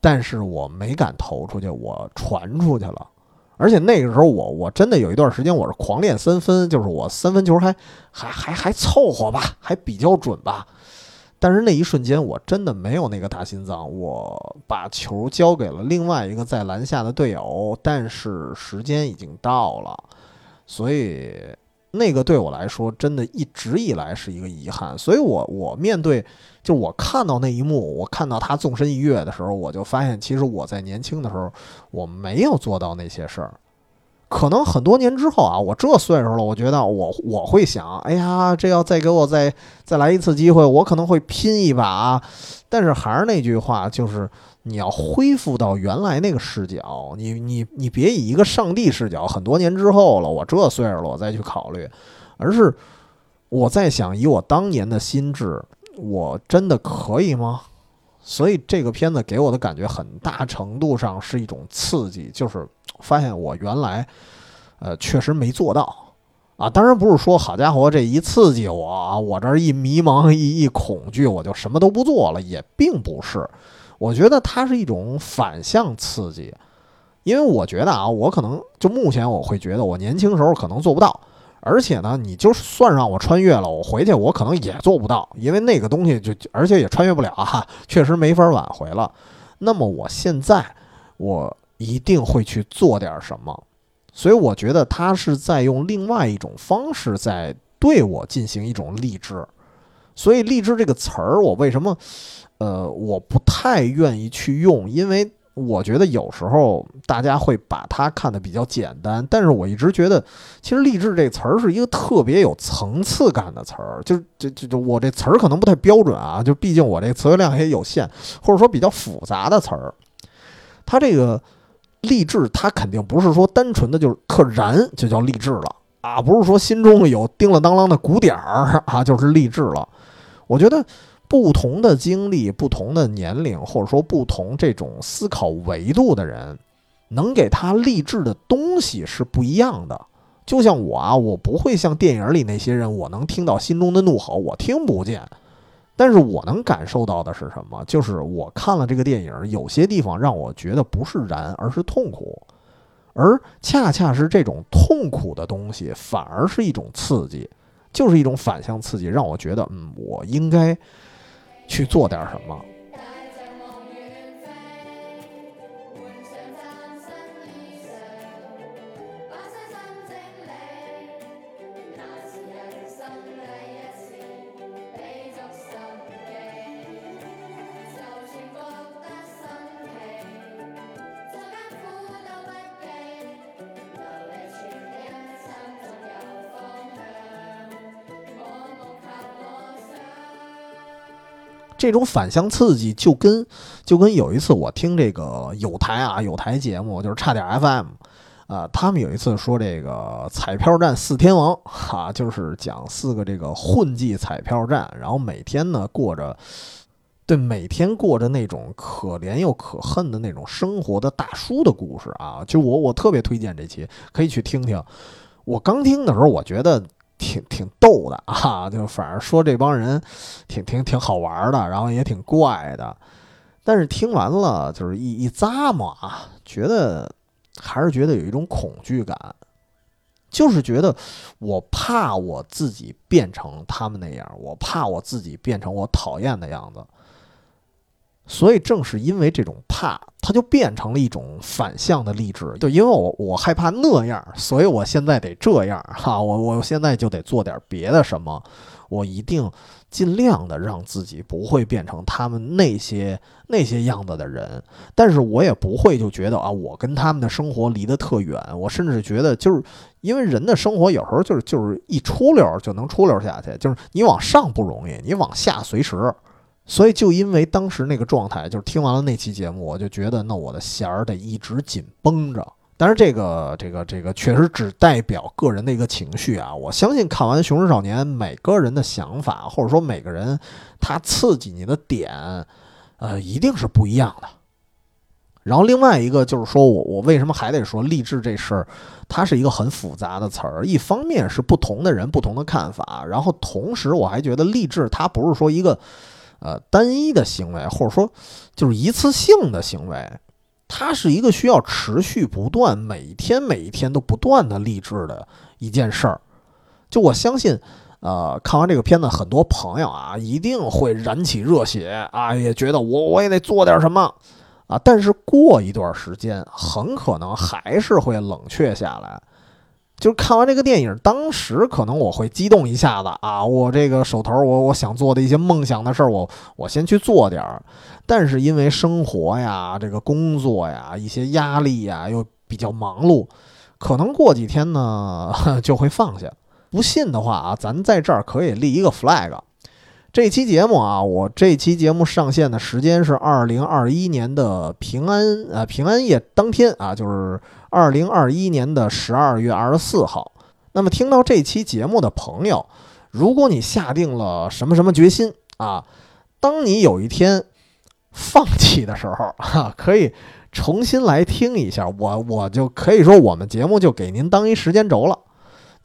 但是我没敢投出去，我传出去了，而且那个时候我我真的有一段时间我是狂练三分，就是我三分球还还还还凑合吧，还比较准吧。但是那一瞬间我真的没有那个大心脏，我把球交给了另外一个在篮下的队友，但是时间已经到了，所以。那个对我来说，真的一直以来是一个遗憾，所以我我面对，就我看到那一幕，我看到他纵身一跃的时候，我就发现，其实我在年轻的时候，我没有做到那些事儿。可能很多年之后啊，我这岁数了，我觉得我我会想，哎呀，这要再给我再再来一次机会，我可能会拼一把。但是还是那句话，就是。你要恢复到原来那个视角，你你你别以一个上帝视角，很多年之后了，我这岁数了，我再去考虑，而是我在想，以我当年的心智，我真的可以吗？所以这个片子给我的感觉，很大程度上是一种刺激，就是发现我原来，呃，确实没做到啊。当然不是说好家伙，这一刺激我啊，我这一迷茫一一恐惧，我就什么都不做了，也并不是。我觉得它是一种反向刺激，因为我觉得啊，我可能就目前我会觉得我年轻时候可能做不到，而且呢，你就算让我穿越了，我回去我可能也做不到，因为那个东西就而且也穿越不了哈，确实没法挽回了。那么我现在我一定会去做点什么，所以我觉得他是在用另外一种方式在对我进行一种励志。所以“励志”这个词儿，我为什么？呃，我不太愿意去用，因为我觉得有时候大家会把它看得比较简单。但是我一直觉得，其实“励志”这词儿是一个特别有层次感的词儿。就是就就就我这词儿可能不太标准啊，就毕竟我这词汇量也有限，或者说比较复杂的词儿。它这个“励志”，它肯定不是说单纯的就是特燃就叫励志了啊，不是说心中有叮了当啷的鼓点儿啊就是励志了。我觉得。不同的经历、不同的年龄，或者说不同这种思考维度的人，能给他励志的东西是不一样的。就像我啊，我不会像电影里那些人，我能听到心中的怒吼，我听不见。但是我能感受到的是什么？就是我看了这个电影，有些地方让我觉得不是燃，而是痛苦。而恰恰是这种痛苦的东西，反而是一种刺激，就是一种反向刺激，让我觉得，嗯，我应该。去做点什么。这种反向刺激就跟就跟有一次我听这个有台啊有台节目就是差点 FM，啊，他们有一次说这个彩票站四天王哈，就是讲四个这个混迹彩票站，然后每天呢过着对每天过着那种可怜又可恨的那种生活的大叔的故事啊，就我我特别推荐这期可以去听听。我刚听的时候我觉得。挺挺逗的啊，就反正说这帮人挺挺挺好玩的，然后也挺怪的。但是听完了，就是一一咂摸啊，觉得还是觉得有一种恐惧感，就是觉得我怕我自己变成他们那样，我怕我自己变成我讨厌的样子。所以正是因为这种怕它就变成了一种反向的励志。就因为我我害怕那样，所以我现在得这样哈，我我现在就得做点别的什么，我一定。尽量的让自己不会变成他们那些那些样子的人，但是我也不会就觉得啊，我跟他们的生活离得特远。我甚至觉得，就是因为人的生活有时候就是就是一出溜就能出溜下去，就是你往上不容易，你往下随时。所以就因为当时那个状态，就是听完了那期节目，我就觉得那我的弦儿得一直紧绷着。但是这个这个这个确实只代表个人的一个情绪啊！我相信看完《雄狮少年》，每个人的想法或者说每个人他刺激你的点，呃，一定是不一样的。然后另外一个就是说我我为什么还得说励志这事儿，它是一个很复杂的词儿。一方面是不同的人不同的看法，然后同时我还觉得励志它不是说一个呃单一的行为，或者说就是一次性的行为。它是一个需要持续不断、每一天每一天都不断的励志的一件事儿。就我相信，呃，看完这个片子，很多朋友啊一定会燃起热血啊，也觉得我我也得做点什么啊。但是过一段时间，很可能还是会冷却下来。就是看完这个电影，当时可能我会激动一下子啊，我这个手头我我想做的一些梦想的事儿，我我先去做点儿。但是因为生活呀、这个工作呀、一些压力呀，又比较忙碌，可能过几天呢 就会放下。不信的话啊，咱在这儿可以立一个 flag。这期节目啊，我这期节目上线的时间是二零二一年的平安呃平安夜当天啊，就是二零二一年的十二月二十四号。那么听到这期节目的朋友，如果你下定了什么什么决心啊，当你有一天放弃的时候哈，可以重新来听一下，我我就可以说我们节目就给您当一时间轴了。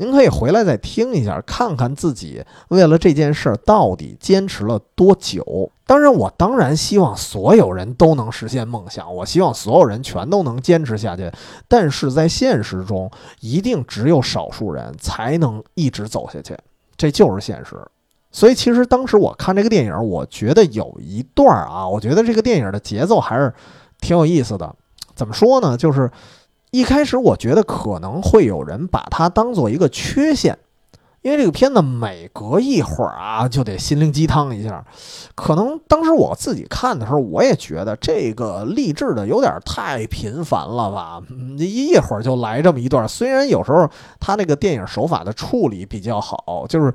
您可以回来再听一下，看看自己为了这件事儿到底坚持了多久。当然，我当然希望所有人都能实现梦想，我希望所有人全都能坚持下去。但是在现实中，一定只有少数人才能一直走下去，这就是现实。所以，其实当时我看这个电影，我觉得有一段儿啊，我觉得这个电影的节奏还是挺有意思的。怎么说呢？就是。一开始我觉得可能会有人把它当做一个缺陷，因为这个片子每隔一会儿啊就得心灵鸡汤一下。可能当时我自己看的时候，我也觉得这个励志的有点太频繁了吧，一会儿就来这么一段。虽然有时候他那个电影手法的处理比较好，就是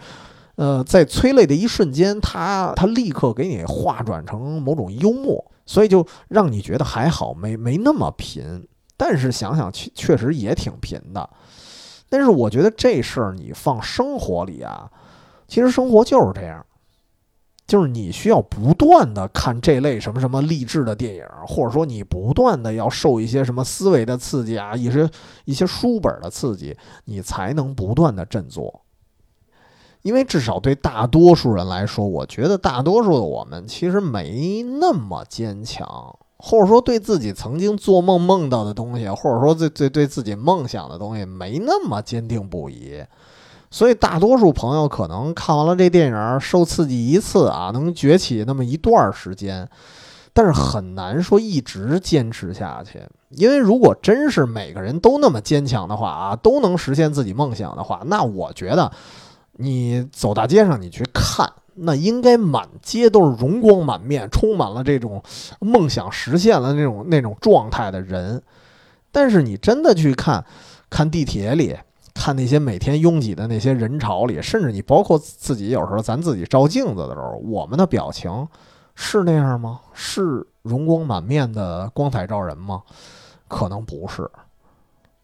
呃在催泪的一瞬间，他他立刻给你化转成某种幽默，所以就让你觉得还好，没没那么频。但是想想确确实也挺贫的，但是我觉得这事儿你放生活里啊，其实生活就是这样，就是你需要不断的看这类什么什么励志的电影，或者说你不断的要受一些什么思维的刺激啊，一些一些书本的刺激，你才能不断的振作。因为至少对大多数人来说，我觉得大多数的我们其实没那么坚强。或者说对自己曾经做梦梦到的东西，或者说对对对自己梦想的东西没那么坚定不移，所以大多数朋友可能看完了这电影受刺激一次啊，能崛起那么一段时间，但是很难说一直坚持下去。因为如果真是每个人都那么坚强的话啊，都能实现自己梦想的话，那我觉得你走大街上你去看。那应该满街都是容光满面，充满了这种梦想实现了那种那种状态的人。但是你真的去看，看地铁里，看那些每天拥挤的那些人潮里，甚至你包括自己有时候咱自己照镜子的时候，我们的表情是那样吗？是容光满面的光彩照人吗？可能不是。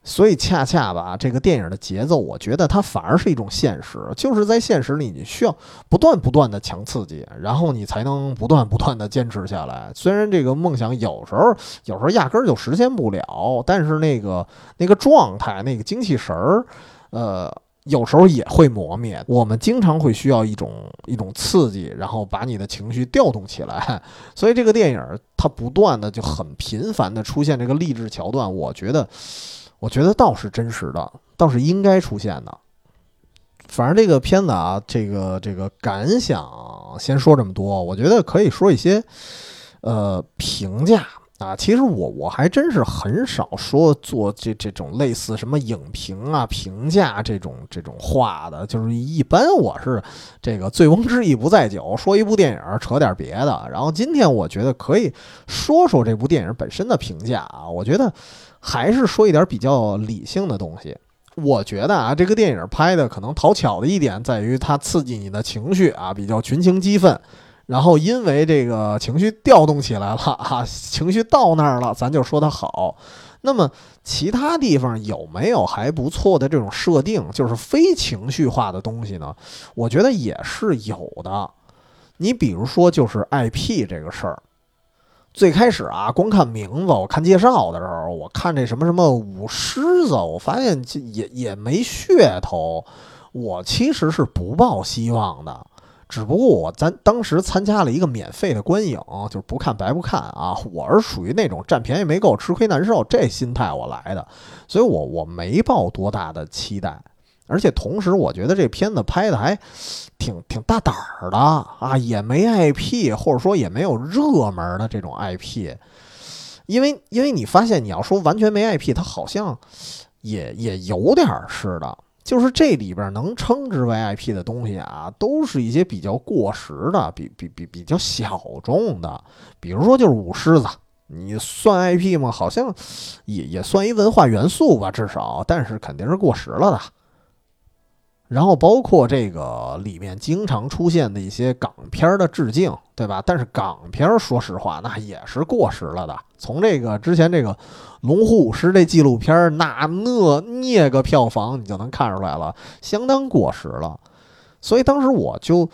所以恰恰吧，这个电影的节奏，我觉得它反而是一种现实，就是在现实里，你需要不断不断的强刺激，然后你才能不断不断的坚持下来。虽然这个梦想有时候有时候压根儿就实现不了，但是那个那个状态、那个精气神儿，呃，有时候也会磨灭。我们经常会需要一种一种刺激，然后把你的情绪调动起来。所以这个电影它不断的就很频繁的出现这个励志桥段，我觉得。我觉得倒是真实的，倒是应该出现的。反正这个片子啊，这个这个感想先说这么多。我觉得可以说一些呃评价啊，其实我我还真是很少说做这这种类似什么影评啊、评价这种这种话的，就是一般我是这个醉翁之意不在酒，说一部电影扯点别的。然后今天我觉得可以说说这部电影本身的评价啊，我觉得还是说一点比较理性的东西。我觉得啊，这个电影拍的可能讨巧的一点在于它刺激你的情绪啊，比较群情激愤。然后因为这个情绪调动起来了啊，情绪到那儿了，咱就说它好。那么其他地方有没有还不错的这种设定，就是非情绪化的东西呢？我觉得也是有的。你比如说，就是 IP 这个事儿，最开始啊，光看名字，我看介绍的时候，我看这什么什么舞狮子，我发现也也没噱头，我其实是不抱希望的。只不过我咱当时参加了一个免费的观影，就是不看白不看啊！我是属于那种占便宜没够吃亏难受这心态我来的，所以我我没抱多大的期待，而且同时我觉得这片子拍的还挺挺大胆儿的啊，也没 IP，或者说也没有热门的这种 IP，因为因为你发现你要说完全没 IP，它好像也也有点儿似的。就是这里边能称之为 IP 的东西啊，都是一些比较过时的、比比比比较小众的，比如说就是舞狮子，你算 IP 吗？好像也也算一文化元素吧，至少，但是肯定是过时了的。然后包括这个里面经常出现的一些港片的致敬，对吧？但是港片说实话，那也是过时了的。从这个之前这个《龙虎舞狮》这纪录片，那那那个票房你就能看出来了，相当过时了。所以当时我就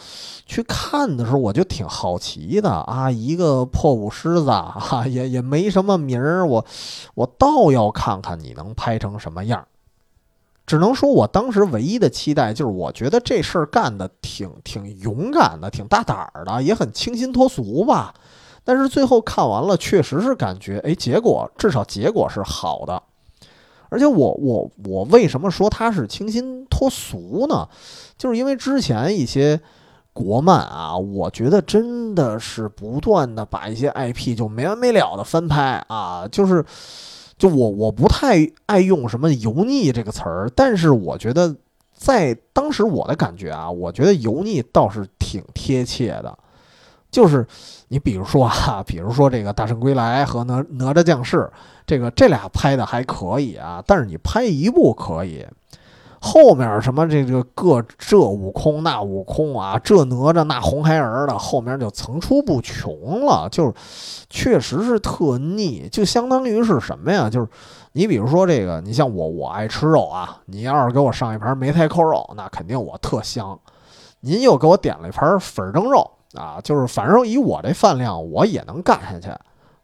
去看的时候，我就挺好奇的啊，一个破舞狮子哈，也也没什么名儿，我我倒要看看你能拍成什么样。只能说我当时唯一的期待就是，我觉得这事儿干的挺挺勇敢的，挺大胆儿的，也很清新脱俗吧。但是最后看完了，确实是感觉，哎，结果至少结果是好的。而且我我我为什么说它是清新脱俗呢？就是因为之前一些国漫啊，我觉得真的是不断的把一些 IP 就没完没了的翻拍啊，就是。就我我不太爱用什么油腻这个词儿，但是我觉得在当时我的感觉啊，我觉得油腻倒是挺贴切的。就是你比如说啊，比如说这个《大圣归来》和《哪哪吒降世》，这个这俩拍的还可以啊，但是你拍一部可以。后面什么这个各这悟空那悟空啊，这哪吒那红孩儿的，后面就层出不穷了，就是确实是特腻，就相当于是什么呀？就是你比如说这个，你像我，我爱吃肉啊，你要是给我上一盘梅菜扣肉，那肯定我特香。您又给我点了一盘粉蒸肉啊，就是反正以我这饭量，我也能干下去，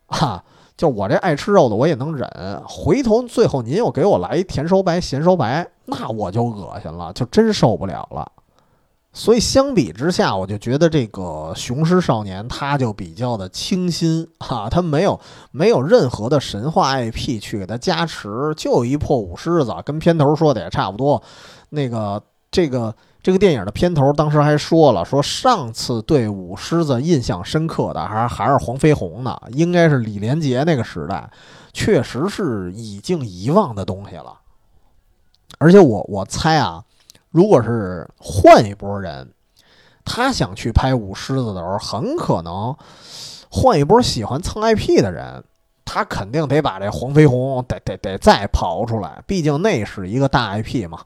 哈。就我这爱吃肉的，我也能忍。回头最后您又给我来一甜烧白、咸烧白，那我就恶心了，就真受不了了。所以相比之下，我就觉得这个《雄狮少年》他就比较的清新哈，他没有没有任何的神话 IP 去给他加持，就一破舞狮子，跟片头说的也差不多。那个这个。这个电影的片头当时还说了，说上次对舞狮子印象深刻的还还是黄飞鸿呢，应该是李连杰那个时代，确实是已经遗忘的东西了。而且我我猜啊，如果是换一波人，他想去拍舞狮子的时候，很可能换一波喜欢蹭 IP 的人，他肯定得把这黄飞鸿得得得再刨出来，毕竟那是一个大 IP 嘛。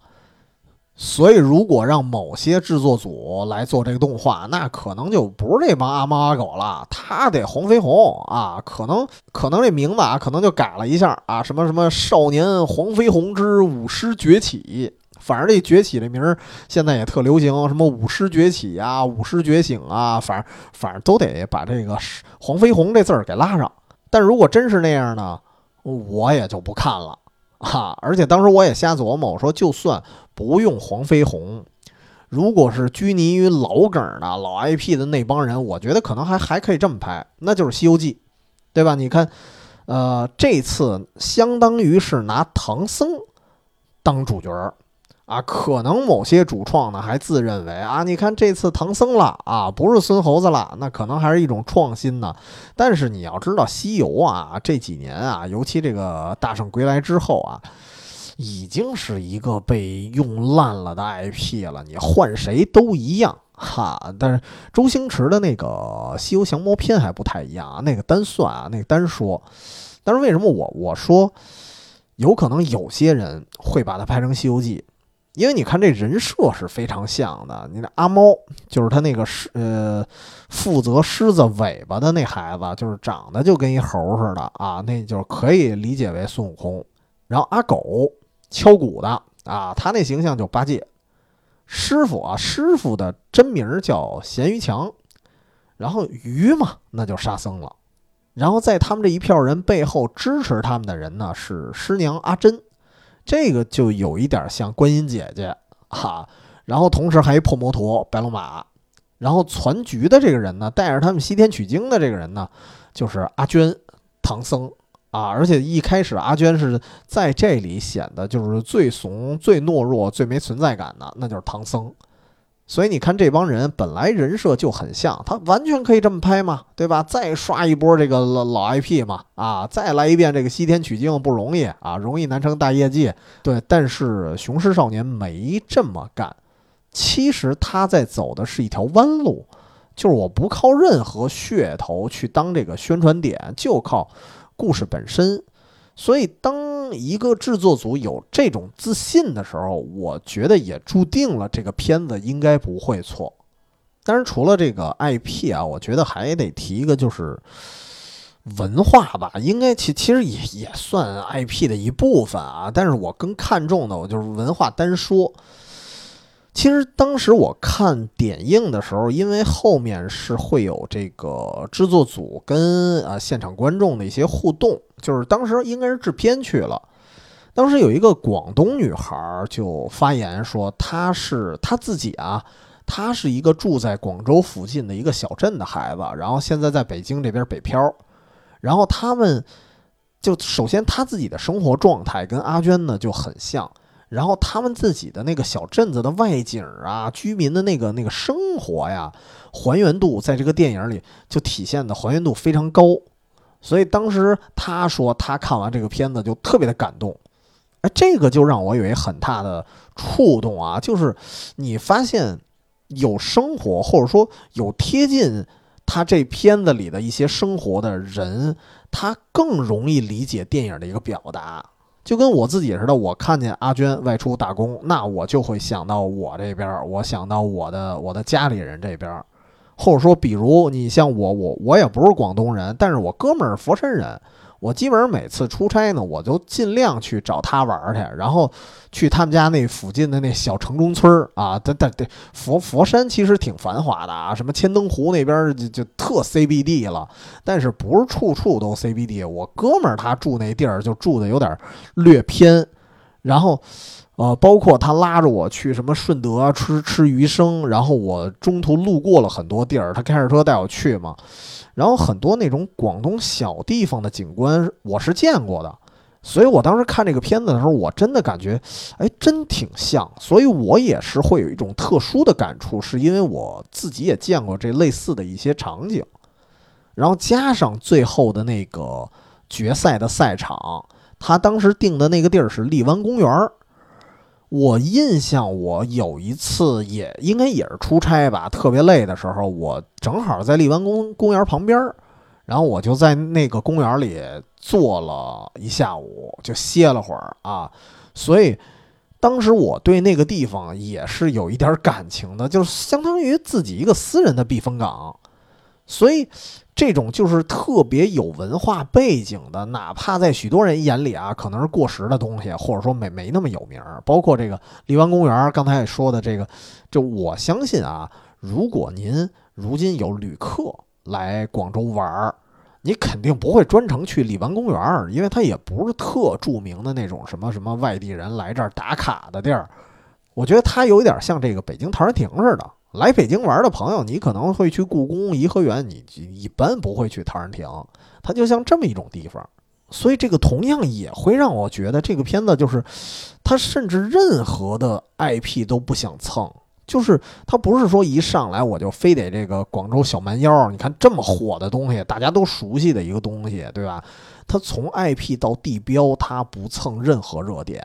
所以，如果让某些制作组来做这个动画，那可能就不是这帮阿猫阿狗了，他得黄飞鸿啊，可能可能这名字啊，可能就改了一下啊，什么什么少年黄飞鸿之舞狮崛起，反正这崛起这名儿现在也特流行，什么舞狮崛起啊，舞狮觉醒啊，反正反正都得把这个黄飞鸿这字儿给拉上。但如果真是那样呢，我也就不看了。哈！而且当时我也瞎琢磨，我说就算不用黄飞鸿，如果是拘泥于老梗的老 IP 的那帮人，我觉得可能还还可以这么拍，那就是《西游记》，对吧？你看，呃，这次相当于是拿唐僧当主角儿啊，可能某些主创呢还自认为啊，你看这次唐僧了啊，不是孙猴子了，那可能还是一种创新呢。但是你要知道，西游啊这几年啊，尤其这个大圣归来之后啊，已经是一个被用烂了的 IP 了，你换谁都一样哈。但是周星驰的那个《西游降魔篇》还不太一样啊，那个单算啊，那个单说。但是为什么我我说有可能有些人会把它拍成《西游记》？因为你看这人设是非常像的，你的阿猫就是他那个狮呃负责狮子尾巴的那孩子，就是长得就跟一猴似的啊，那就可以理解为孙悟空。然后阿狗敲鼓的啊，他那形象就八戒。师傅啊，师傅的真名叫咸鱼强，然后鱼嘛，那就沙僧了。然后在他们这一票人背后支持他们的人呢，是师娘阿珍。这个就有一点像观音姐姐哈，然后同时还一破摩托白龙马，然后攒局的这个人呢，带着他们西天取经的这个人呢，就是阿娟唐僧。啊，而且一开始阿娟是在这里显得就是最怂、最懦弱、最没存在感的，那就是唐僧。所以你看，这帮人本来人设就很像，他完全可以这么拍嘛，对吧？再刷一波这个老老 IP 嘛，啊，再来一遍这个西天取经不容易啊，容易难成大业绩。对，但是雄狮少年没这么干。其实他在走的是一条弯路，就是我不靠任何噱头去当这个宣传点，就靠故事本身。所以，当一个制作组有这种自信的时候，我觉得也注定了这个片子应该不会错。当然，除了这个 IP 啊，我觉得还得提一个，就是文化吧，应该其其实也也算 IP 的一部分啊。但是我更看重的，我就是文化单说。其实当时我看点映的时候，因为后面是会有这个制作组跟啊现场观众的一些互动，就是当时应该是制片去了，当时有一个广东女孩就发言说，她是她自己啊，她是一个住在广州附近的一个小镇的孩子，然后现在在北京这边北漂，然后他们就首先她自己的生活状态跟阿娟呢就很像。然后他们自己的那个小镇子的外景啊，居民的那个那个生活呀，还原度在这个电影里就体现的还原度非常高。所以当时他说他看完这个片子就特别的感动，哎，这个就让我有一很大的触动啊，就是你发现有生活或者说有贴近他这片子里的一些生活的人，他更容易理解电影的一个表达。就跟我自己似的，我看见阿娟外出打工，那我就会想到我这边，我想到我的我的家里人这边，或者说，比如你像我，我我也不是广东人，但是我哥们儿佛山人。我基本上每次出差呢，我就尽量去找他玩去，然后去他们家那附近的那小城中村儿啊。但但对，佛佛山其实挺繁华的啊，什么千灯湖那边就就特 CBD 了，但是不是处处都 CBD。我哥们儿他住那地儿就住的有点略偏，然后呃，包括他拉着我去什么顺德吃吃鱼生，然后我中途路过了很多地儿，他开着车带我去嘛。然后很多那种广东小地方的景观我是见过的，所以我当时看这个片子的时候，我真的感觉，哎，真挺像。所以我也是会有一种特殊的感触，是因为我自己也见过这类似的一些场景。然后加上最后的那个决赛的赛场，他当时定的那个地儿是荔湾公园儿。我印象，我有一次也应该也是出差吧，特别累的时候，我正好在荔湾公公园旁边然后我就在那个公园里坐了一下午，就歇了会儿啊。所以当时我对那个地方也是有一点感情的，就是相当于自己一个私人的避风港，所以。这种就是特别有文化背景的，哪怕在许多人眼里啊，可能是过时的东西，或者说没没那么有名儿。包括这个荔湾公园，刚才也说的这个，就我相信啊，如果您如今有旅客来广州玩儿，你肯定不会专程去荔湾公园，因为它也不是特著名的那种什么什么外地人来这儿打卡的地儿。我觉得它有点像这个北京陶然亭似的。来北京玩的朋友，你可能会去故宫、颐和园，你一般不会去陶然亭。它就像这么一种地方，所以这个同样也会让我觉得这个片子就是它甚至任何的 IP 都不想蹭。就是它不是说一上来我就非得这个广州小蛮腰，你看这么火的东西，大家都熟悉的一个东西，对吧？它从 IP 到地标，它不蹭任何热点，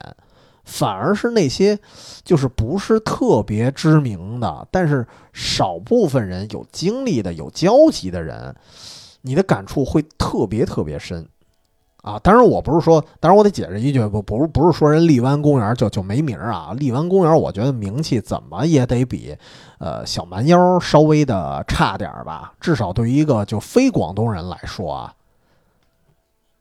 反而是那些就是不是特别知名的，但是少部分人有经历的、有交集的人，你的感触会特别特别深。啊，当然我不是说，当然我得解释一句，不不不是说人荔湾公园就就没名啊。荔湾公园我觉得名气怎么也得比，呃小蛮腰稍微的差点吧，至少对于一个就非广东人来说啊。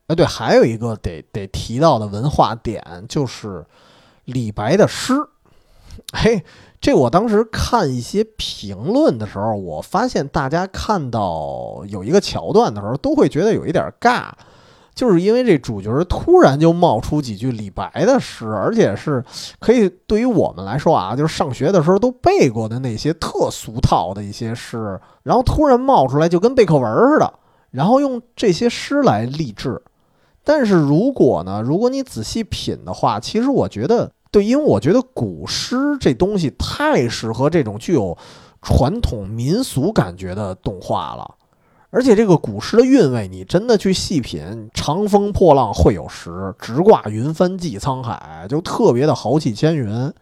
哎，对，还有一个得得提到的文化点就是李白的诗。嘿，这我当时看一些评论的时候，我发现大家看到有一个桥段的时候，都会觉得有一点尬。就是因为这主角突然就冒出几句李白的诗，而且是可以对于我们来说啊，就是上学的时候都背过的那些特俗套的一些诗，然后突然冒出来就跟背课文似的，然后用这些诗来励志。但是如果呢，如果你仔细品的话，其实我觉得对，因为我觉得古诗这东西太适合这种具有传统民俗感觉的动画了。而且这个古诗的韵味，你真的去细品，“长风破浪会有时，直挂云帆济沧海”，就特别的豪气千云。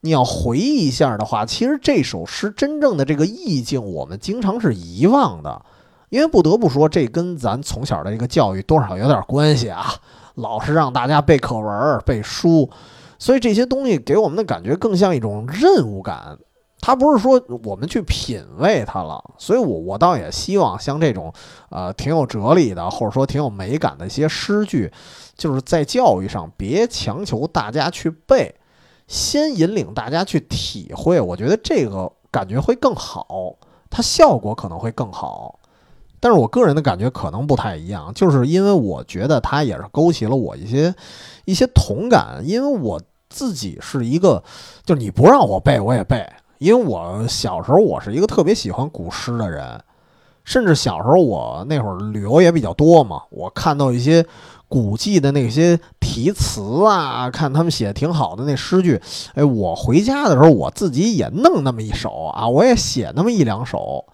你要回忆一下的话，其实这首诗真正的这个意境，我们经常是遗忘的。因为不得不说，这跟咱从小的这个教育多少有点关系啊，老是让大家背课文、背书，所以这些东西给我们的感觉更像一种任务感。他不是说我们去品味它了，所以我我倒也希望像这种，呃，挺有哲理的，或者说挺有美感的一些诗句，就是在教育上别强求大家去背，先引领大家去体会，我觉得这个感觉会更好，它效果可能会更好。但是我个人的感觉可能不太一样，就是因为我觉得它也是勾起了我一些一些同感，因为我自己是一个，就是你不让我背我也背。因为我小时候我是一个特别喜欢古诗的人，甚至小时候我那会儿旅游也比较多嘛，我看到一些古迹的那些题词啊，看他们写的挺好的那诗句，哎，我回家的时候我自己也弄那么一首啊，我也写那么一两首，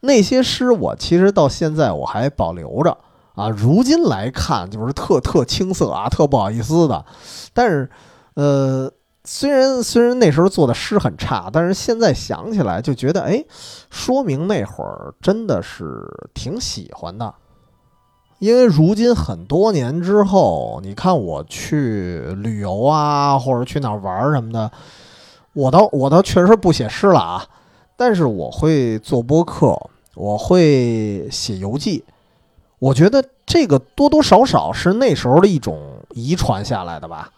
那些诗我其实到现在我还保留着啊，如今来看就是特特青涩啊，特不好意思的，但是，呃。虽然虽然那时候做的诗很差，但是现在想起来就觉得，哎，说明那会儿真的是挺喜欢的。因为如今很多年之后，你看我去旅游啊，或者去哪玩什么的，我倒我倒确实不写诗了啊，但是我会做播客，我会写游记。我觉得这个多多少少是那时候的一种遗传下来的吧。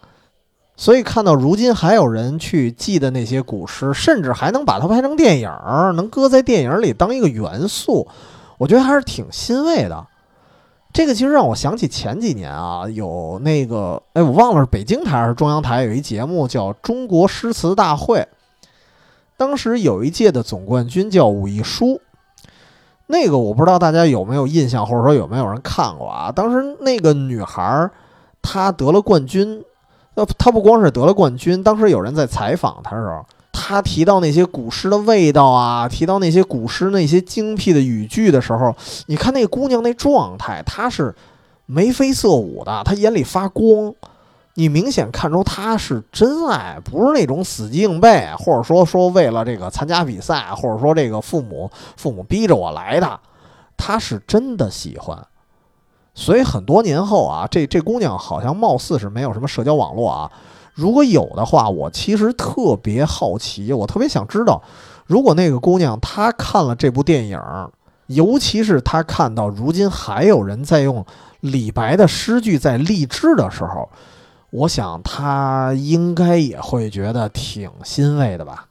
所以看到如今还有人去记得那些古诗，甚至还能把它拍成电影，能搁在电影里当一个元素，我觉得还是挺欣慰的。这个其实让我想起前几年啊，有那个哎，我忘了是北京台还是中央台有一节目叫《中国诗词大会》，当时有一届的总冠军叫武亦姝，那个我不知道大家有没有印象，或者说有没有人看过啊？当时那个女孩她得了冠军。那她不光是得了冠军，当时有人在采访她的时候，她提到那些古诗的味道啊，提到那些古诗那些精辟的语句的时候，你看那姑娘那状态，她是眉飞色舞的，她眼里发光，你明显看出他是真爱，不是那种死记硬背，或者说说为了这个参加比赛，或者说这个父母父母逼着我来的，他是真的喜欢。所以很多年后啊，这这姑娘好像貌似是没有什么社交网络啊。如果有的话，我其实特别好奇，我特别想知道，如果那个姑娘她看了这部电影，尤其是她看到如今还有人在用李白的诗句在励志的时候，我想他应该也会觉得挺欣慰的吧。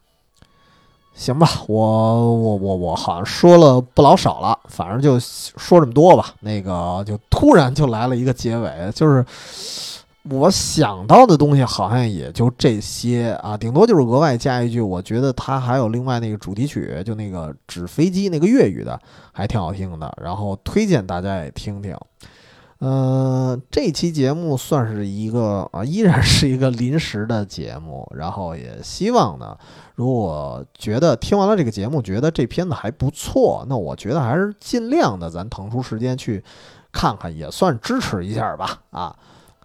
行吧，我我我我好像说了不老少了，反正就说这么多吧。那个就突然就来了一个结尾，就是我想到的东西好像也就这些啊，顶多就是额外加一句，我觉得他还有另外那个主题曲，就那个纸飞机那个粤语的，还挺好听的，然后推荐大家也听听。呃，这期节目算是一个啊，依然是一个临时的节目。然后也希望呢，如果觉得听完了这个节目，觉得这片子还不错，那我觉得还是尽量的，咱腾出时间去看看，也算支持一下吧。啊，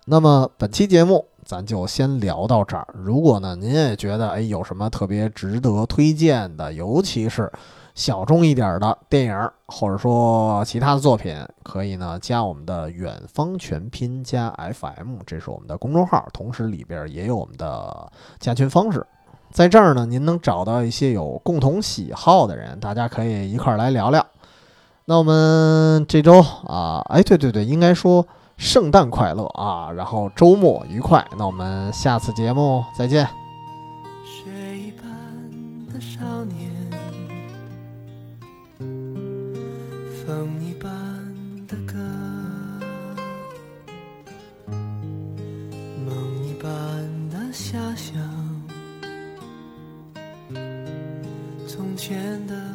那么本期节目咱就先聊到这儿。如果呢，您也觉得哎有什么特别值得推荐的，尤其是。小众一点的电影，或者说其他的作品，可以呢加我们的远方全拼加 FM，这是我们的公众号，同时里边也有我们的加群方式。在这儿呢，您能找到一些有共同喜好的人，大家可以一块儿来聊聊。那我们这周啊，哎，对对对，应该说圣诞快乐啊，然后周末愉快。那我们下次节目再见。甜的